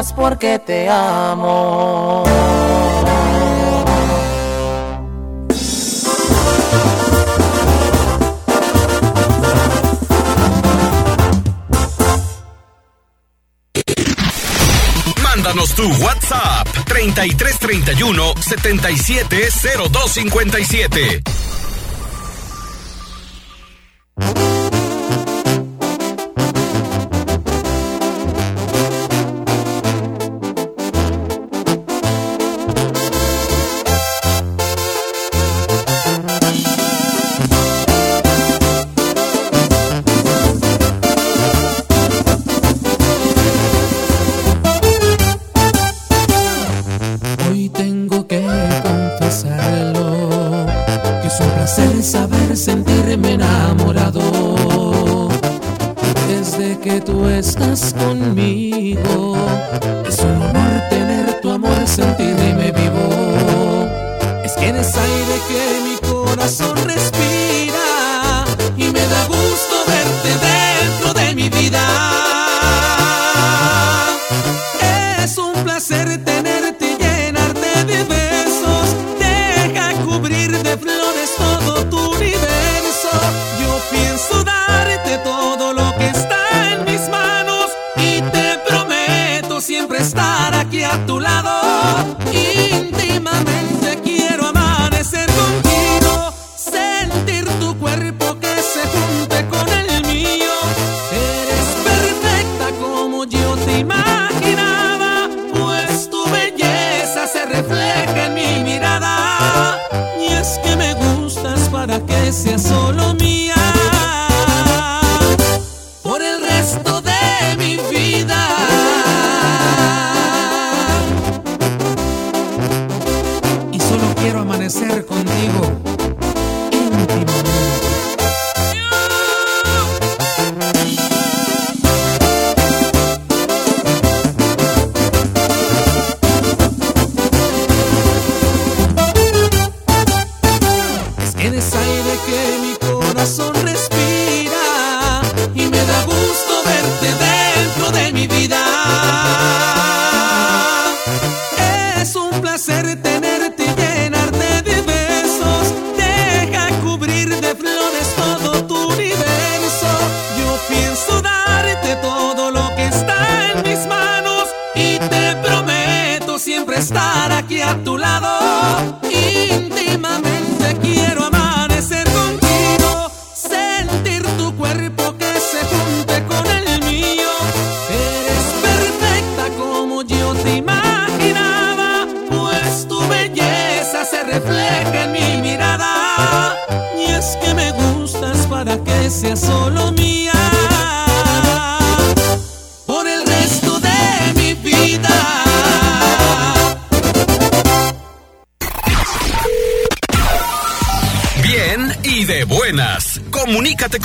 más porque te amo. Mándanos tu WhatsApp 3331 770257.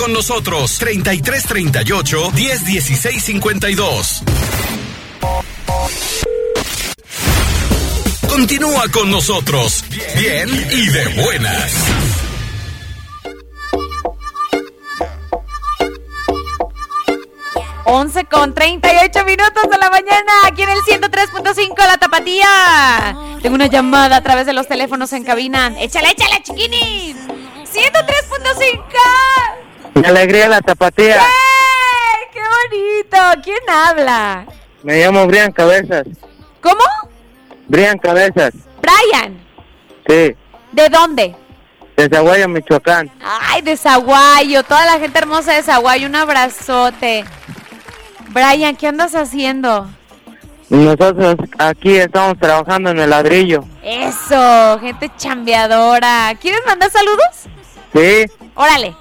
Con nosotros 3338 1016 52. Continúa con nosotros. Bien y de buenas. 11 con 38 minutos de la mañana, aquí en el 103.5 La Tapatía. Tengo una llamada a través de los teléfonos en cabina. Échale, échale, chiquinis. 103.5. Mi alegría la tapatía. ¡Qué bonito! ¿Quién habla? Me llamo Brian Cabezas. ¿Cómo? Brian Cabezas. Brian. Sí, ¿De dónde? de Zaguayo, Michoacán. Ay, de Zaguayo. Toda la gente hermosa de Zaguayo. Un abrazote. Brian, ¿qué andas haciendo? Nosotros aquí estamos trabajando en el ladrillo. Eso, gente chambeadora. ¿Quieres mandar saludos? Sí, Órale.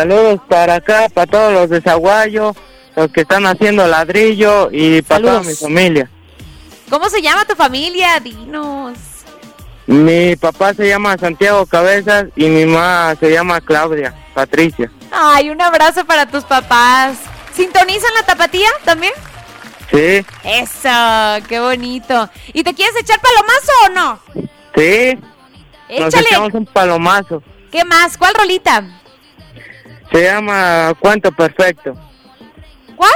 Saludos para acá, para todos los de Zaguayo, los que están haciendo ladrillo y para toda mi Saludos. familia. ¿Cómo se llama tu familia? Dinos. Mi papá se llama Santiago Cabezas y mi mamá se llama Claudia, Patricia. Ay, un abrazo para tus papás. ¿Sintonizan la tapatía también? Sí, Eso, qué bonito. ¿Y te quieres echar palomazo o no? sí. Nos Échale. echamos un palomazo. ¿Qué más? ¿Cuál rolita? Se llama Cuento Perfecto. ¿Cuál?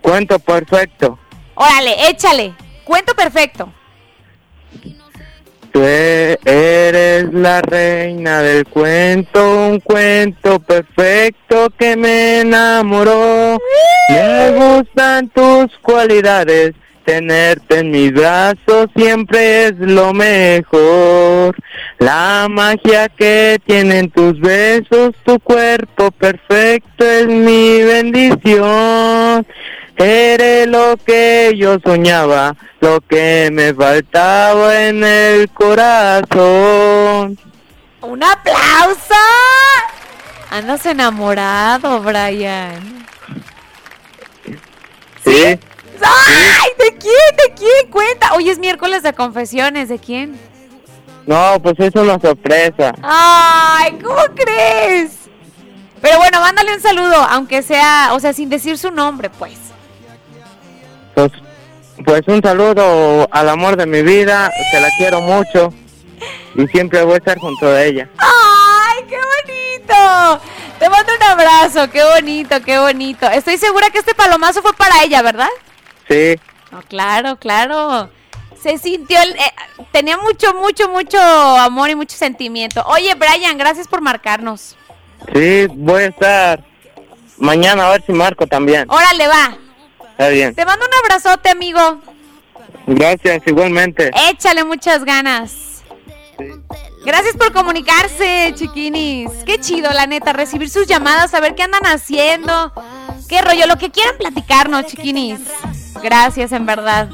Cuento Perfecto. Órale, échale. Cuento perfecto. Tú eres la reina del cuento, un cuento perfecto que me enamoró. Me gustan tus cualidades, tenerte en mis brazos siempre es lo mejor. La magia que tienen tus besos, tu cuerpo perfecto es mi bendición. Eres lo que yo soñaba, lo que me faltaba en el corazón. ¡Un aplauso! Andas enamorado, Brian. ¿Sí? ¡Ay! ¿De quién? ¿De quién? Cuenta. Hoy es miércoles de confesiones. ¿De quién? No, pues es una sorpresa. ¡Ay! ¿Cómo crees? Pero bueno, mándale un saludo, aunque sea, o sea, sin decir su nombre, pues. Pues, pues un saludo al amor de mi vida, que la quiero mucho y siempre voy a estar junto a ella. ¡Ay, qué bonito! Te mando un abrazo, qué bonito, qué bonito. Estoy segura que este palomazo fue para ella, ¿verdad? Sí, No, claro, claro. Se sintió, el- eh, tenía mucho, mucho, mucho amor y mucho sentimiento. Oye, Brian, gracias por marcarnos. sí, voy a estar mañana a ver si marco también. Órale, va. Está bien. Te mando un abrazote, amigo. Gracias, igualmente. Échale muchas ganas. Gracias por comunicarse, chiquinis. Qué chido, la neta, recibir sus llamadas, saber qué andan haciendo. Qué rollo, lo que quieran platicarnos, chiquinis. Gracias, en verdad.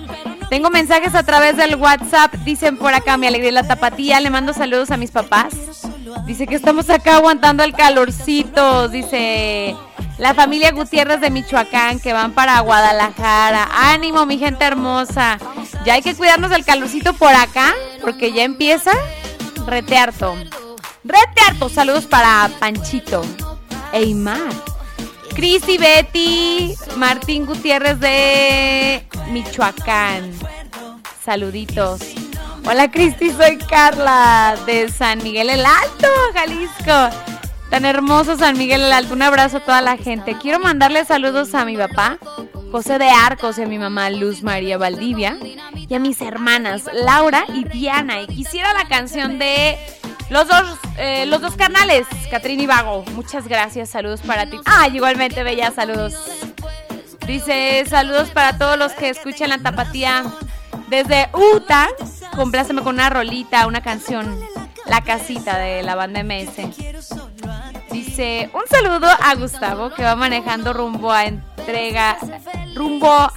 Tengo mensajes a través del WhatsApp. Dicen por acá, mi alegría la tapatía. Le mando saludos a mis papás. Dice que estamos acá aguantando el calorcito. Dice la familia Gutiérrez de Michoacán que van para Guadalajara. Ánimo, mi gente hermosa. Ya hay que cuidarnos del calorcito por acá porque ya empieza retearto. Retearto. Saludos para Panchito. Eymar. Cristi Betty, Martín Gutiérrez de Michoacán. Saluditos. Hola Cristi, soy Carla de San Miguel el Alto, Jalisco. Tan hermoso San Miguel el Alto. Un abrazo a toda la gente. Quiero mandarle saludos a mi papá, José de Arcos, y a mi mamá Luz María Valdivia. Y a mis hermanas Laura y Diana. Y quisiera la canción de los dos, eh, los dos canales, Catrín y Vago. Muchas gracias, saludos para ti. Ay, igualmente, bella, saludos. Dice, saludos para todos los que escuchan la tapatía desde Utah. Compláceme con una rolita, una canción, La Casita de la banda MS. Dice, un saludo a Gustavo que va manejando rumbo a entrega, rumbo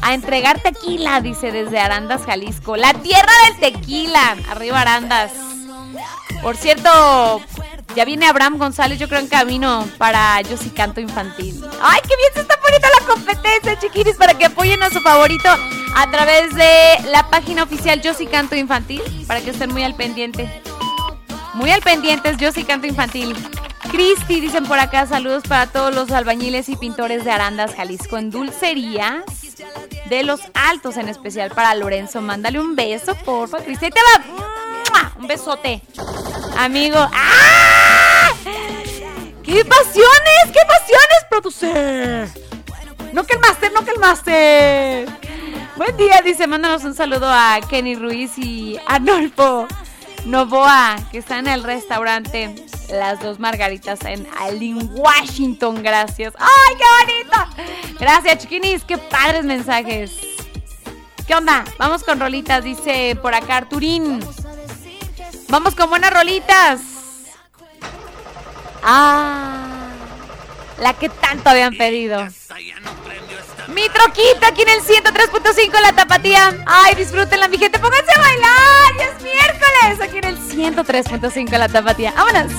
a entregar tequila, dice desde Arandas, Jalisco. La tierra del tequila. Arriba Arandas. Por cierto, ya viene Abraham González, yo creo, en camino para Yo sí canto infantil. ¡Ay, qué bien se está poniendo la competencia, chiquiris! Para que apoyen a su favorito a través de la página oficial Yo sí canto infantil. Para que estén muy al pendiente. Muy al pendientes, Yo sí canto infantil. Cristi, dicen por acá, saludos para todos los albañiles y pintores de Arandas, Jalisco, en dulcerías de los altos, en especial para Lorenzo. Mándale un beso, porfa, Cristi. Te va. Un besote. Amigo. ¡Ah! ¡Qué pasiones! ¡Qué pasiones, producer! No que el máster, no que el máster. Buen día, dice, mándanos un saludo a Kenny Ruiz y Arnolfo Novoa, que está en el restaurante Las Dos Margaritas en Alin, Washington. Gracias. ¡Ay, qué bonito! Gracias, chiquinis. Qué padres mensajes. ¿Qué onda? Vamos con rolitas, dice por acá Arturín. Vamos con buenas rolitas. Ah, la que tanto habían pedido. Mi troquita aquí en el 103.5 La Tapatía. Ay, disfrútenla, mi gente. Pónganse a bailar. Ya es miércoles aquí en el 103.5 La Tapatía. Vámonos.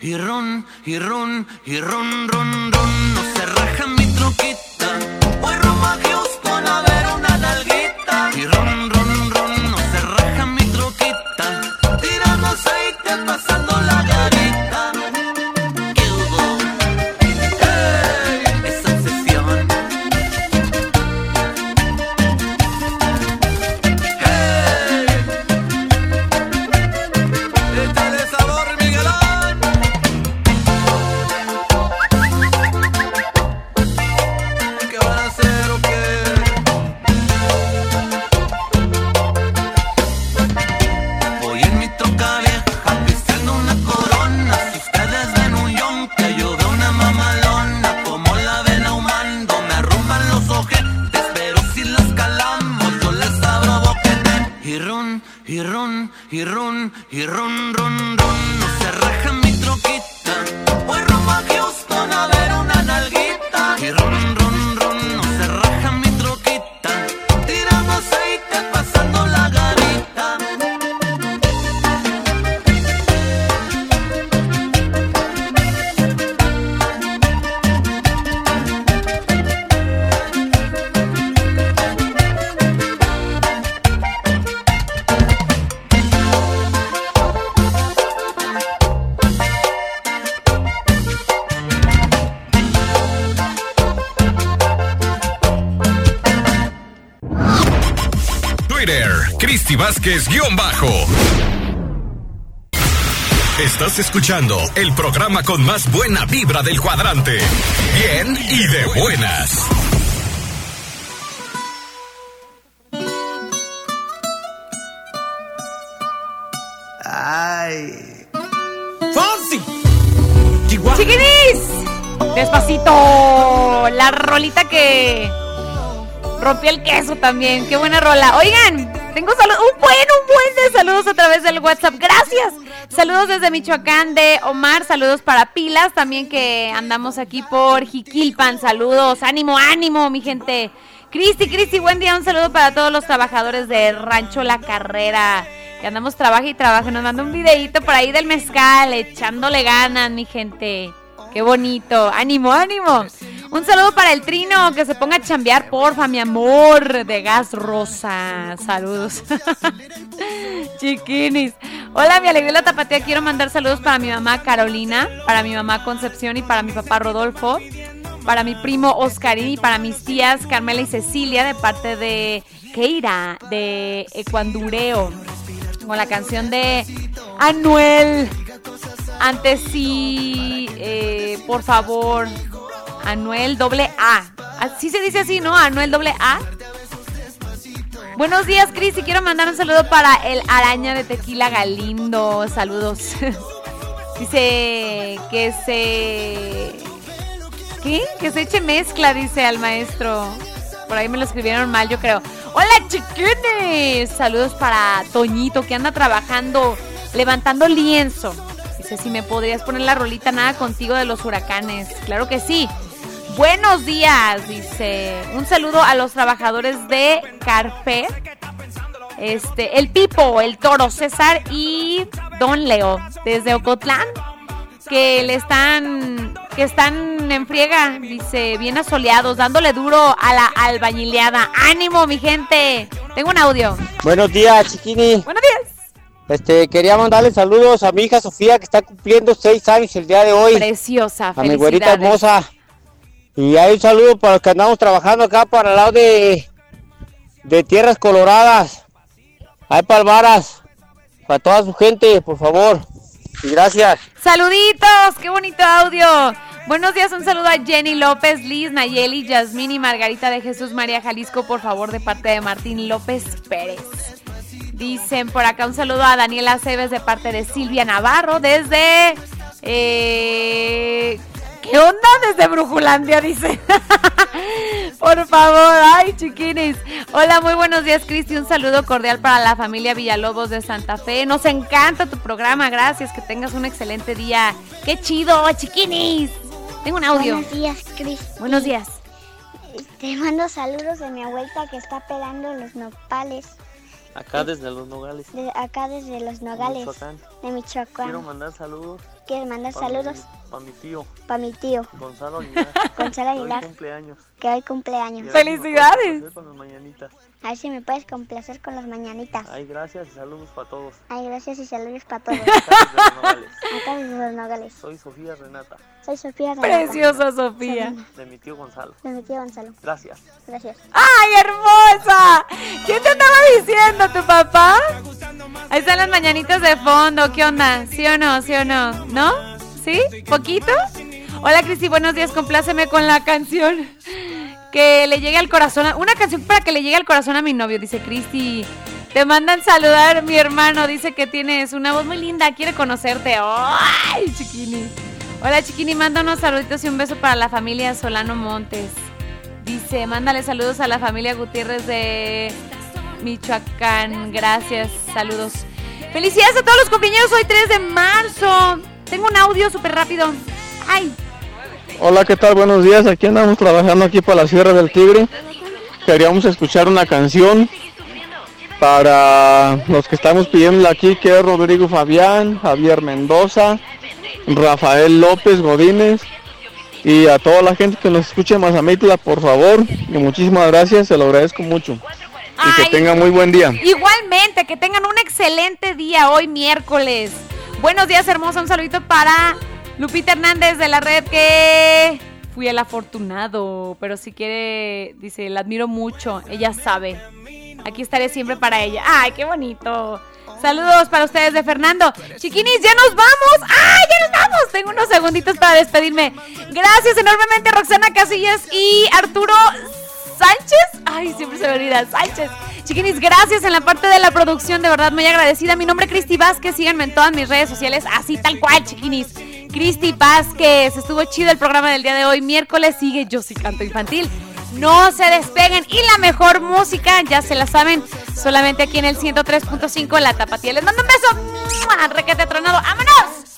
y ron, y ron, y ron, ron, ron. No se raja mi troquita. Voy rumbo a Houston a ver una nalguita. Y ron, ron, ron. No se raja mi troquita. Tirando aceite pa' Vázquez guion bajo. Estás escuchando el programa con más buena vibra del cuadrante. Bien y de buenas. Ay. ¡Fonsi! ¡Chiquinis! Despacito. La rolita que rompió el queso también. Qué buena rola. Oigan, tengo saludos. Un buen, un buen de saludos a través del WhatsApp. Gracias. Saludos desde Michoacán de Omar. Saludos para Pilas también que andamos aquí por Jiquilpan. Saludos. Ánimo, ánimo, mi gente. Cristi, Cristi, buen día. Un saludo para todos los trabajadores de Rancho La Carrera. Que andamos trabaja y trabaja. Nos manda un videito por ahí del mezcal, echándole ganas, mi gente. Qué bonito. Ánimo, ánimo. Un saludo para el trino, que se ponga a chambear, porfa, mi amor, de gas rosa. Saludos. [laughs] Chiquinis. Hola, mi alegría la tapatía. Quiero mandar saludos para mi mamá Carolina, para mi mamá Concepción y para mi papá Rodolfo, para mi primo Oscarín y para mis tías Carmela y Cecilia de parte de Keira, de Ecuandureo, con la canción de Anuel. Antes sí, eh, por favor, Anuel doble A. Así se dice así, ¿no? Anuel doble A. Buenos días, Cris, y quiero mandar un saludo para el araña de tequila Galindo. Saludos. [laughs] dice que se... ¿Qué? Que se eche mezcla, dice al maestro. Por ahí me lo escribieron mal, yo creo. Hola, chiquines. Saludos para Toñito, que anda trabajando, levantando lienzo. Dice, si me podrías poner la rolita Nada contigo de los huracanes. Claro que sí. Buenos días, dice. Un saludo a los trabajadores de Carfe. Este, el Pipo, el Toro, César y Don Leo, desde Ocotlán, que le están, que están en friega, dice, bien asoleados, dándole duro a la albañileada. ¡Ánimo, mi gente! Tengo un audio. Buenos días, chiquini. Buenos días. Este, quería mandarle saludos a mi hija Sofía, que está cumpliendo seis años el día de hoy. Preciosa, A mi güerita hermosa. Y hay un saludo para los que andamos trabajando acá para el lado de, de Tierras Coloradas. Hay palvaras. Para toda su gente, por favor. Y gracias. Saluditos, qué bonito audio. Buenos días, un saludo a Jenny López, Liz, Nayeli, Yasmín y Margarita de Jesús María Jalisco, por favor, de parte de Martín López Pérez. Dicen por acá un saludo a Daniela Cebes de parte de Silvia Navarro desde... eh, ¿Qué onda? Desde Brujulandia, dice. [laughs] Por favor, ay, chiquinis. Hola, muy buenos días, Cristi. Un saludo cordial para la familia Villalobos de Santa Fe. Nos encanta tu programa, gracias. Que tengas un excelente día. ¡Qué chido, chiquinis! Tengo un audio. Buenos días, Cris. Buenos días. Te mando saludos de mi abuelita que está pelando los nopales. Acá desde Los Nogales. De acá desde los nogales. Michoacán. De Michoacán. Quiero mandar saludos. Quiero mandar saludos Para mi tío, para mi tío, Gonzalo Aguilar. [laughs] Gonzalo Aguilar, cumpleaños. que hoy cumpleaños. Y a ver si me puedes complacer Con las mañanitas. A ver si me puedes complacer con las mañanitas. Ay, gracias y saludos para todos. Ay, gracias y saludos para todos. [laughs] Acá desde los nogales. Soy Sofía Renata, Soy Sofía Renata. Preciosa Sofía. de mi tío Gonzalo. De mi tío Gonzalo. Gracias. Gracias. ¡Ay, hermosa! ¿Quién te estaba diciendo, tu papá? Ahí están las mañanitas de fondo. ¿Qué onda? ¿Sí o no? ¿Sí o no? ¿No? ¿Sí? ¿Poquito? Hola, Cristi. Buenos días. Compláceme con la canción. Que le llegue al corazón. Una canción para que le llegue al corazón a mi novio, dice Cristi. Te mandan saludar, mi hermano. Dice que tienes una voz muy linda. Quiere conocerte. ¡Ay, chiquini! Hola, chiquini. Manda unos saluditos y un beso para la familia Solano Montes. Dice, mándale saludos a la familia Gutiérrez de Michoacán. Gracias, saludos. Felicidades a todos los compañeros, hoy 3 de marzo. Tengo un audio súper rápido. Ay, Hola, ¿qué tal? Buenos días. Aquí andamos trabajando aquí para la Sierra del Tigre. Queríamos escuchar una canción para los que estamos pidiéndola aquí, que es Rodrigo Fabián, Javier Mendoza, Rafael López Godínez y a toda la gente que nos escuche en Mazamitla, por favor. Y muchísimas gracias, se lo agradezco mucho. Y que tengan muy buen día. Igualmente, que tengan un excelente día hoy miércoles. Buenos días, hermosa. Un saludito para Lupita Hernández de la red que fui el afortunado, pero si quiere, dice, la admiro mucho. Ella sabe. Aquí estaré siempre para ella. Ay, qué bonito. Saludos para ustedes de Fernando. Chiquinis, ya nos vamos. ¡Ay, ya nos vamos! Tengo unos segunditos para despedirme. Gracias enormemente, Roxana Casillas y Arturo Sánchez. Ay, siempre se me olvida. Sánchez. Chiquinis, gracias en la parte de la producción. De verdad, muy agradecida. Mi nombre es Cristi Vázquez. Síganme en todas mis redes sociales. Así tal cual, chiquinis. Cristi Vázquez. Estuvo chido el programa del día de hoy. Miércoles sigue Yo sí canto infantil. No se despeguen. Y la mejor música, ya se la saben, solamente aquí en el 103.5 La Tapatía. Les mando un beso. Requete tronado. ¡Vámonos!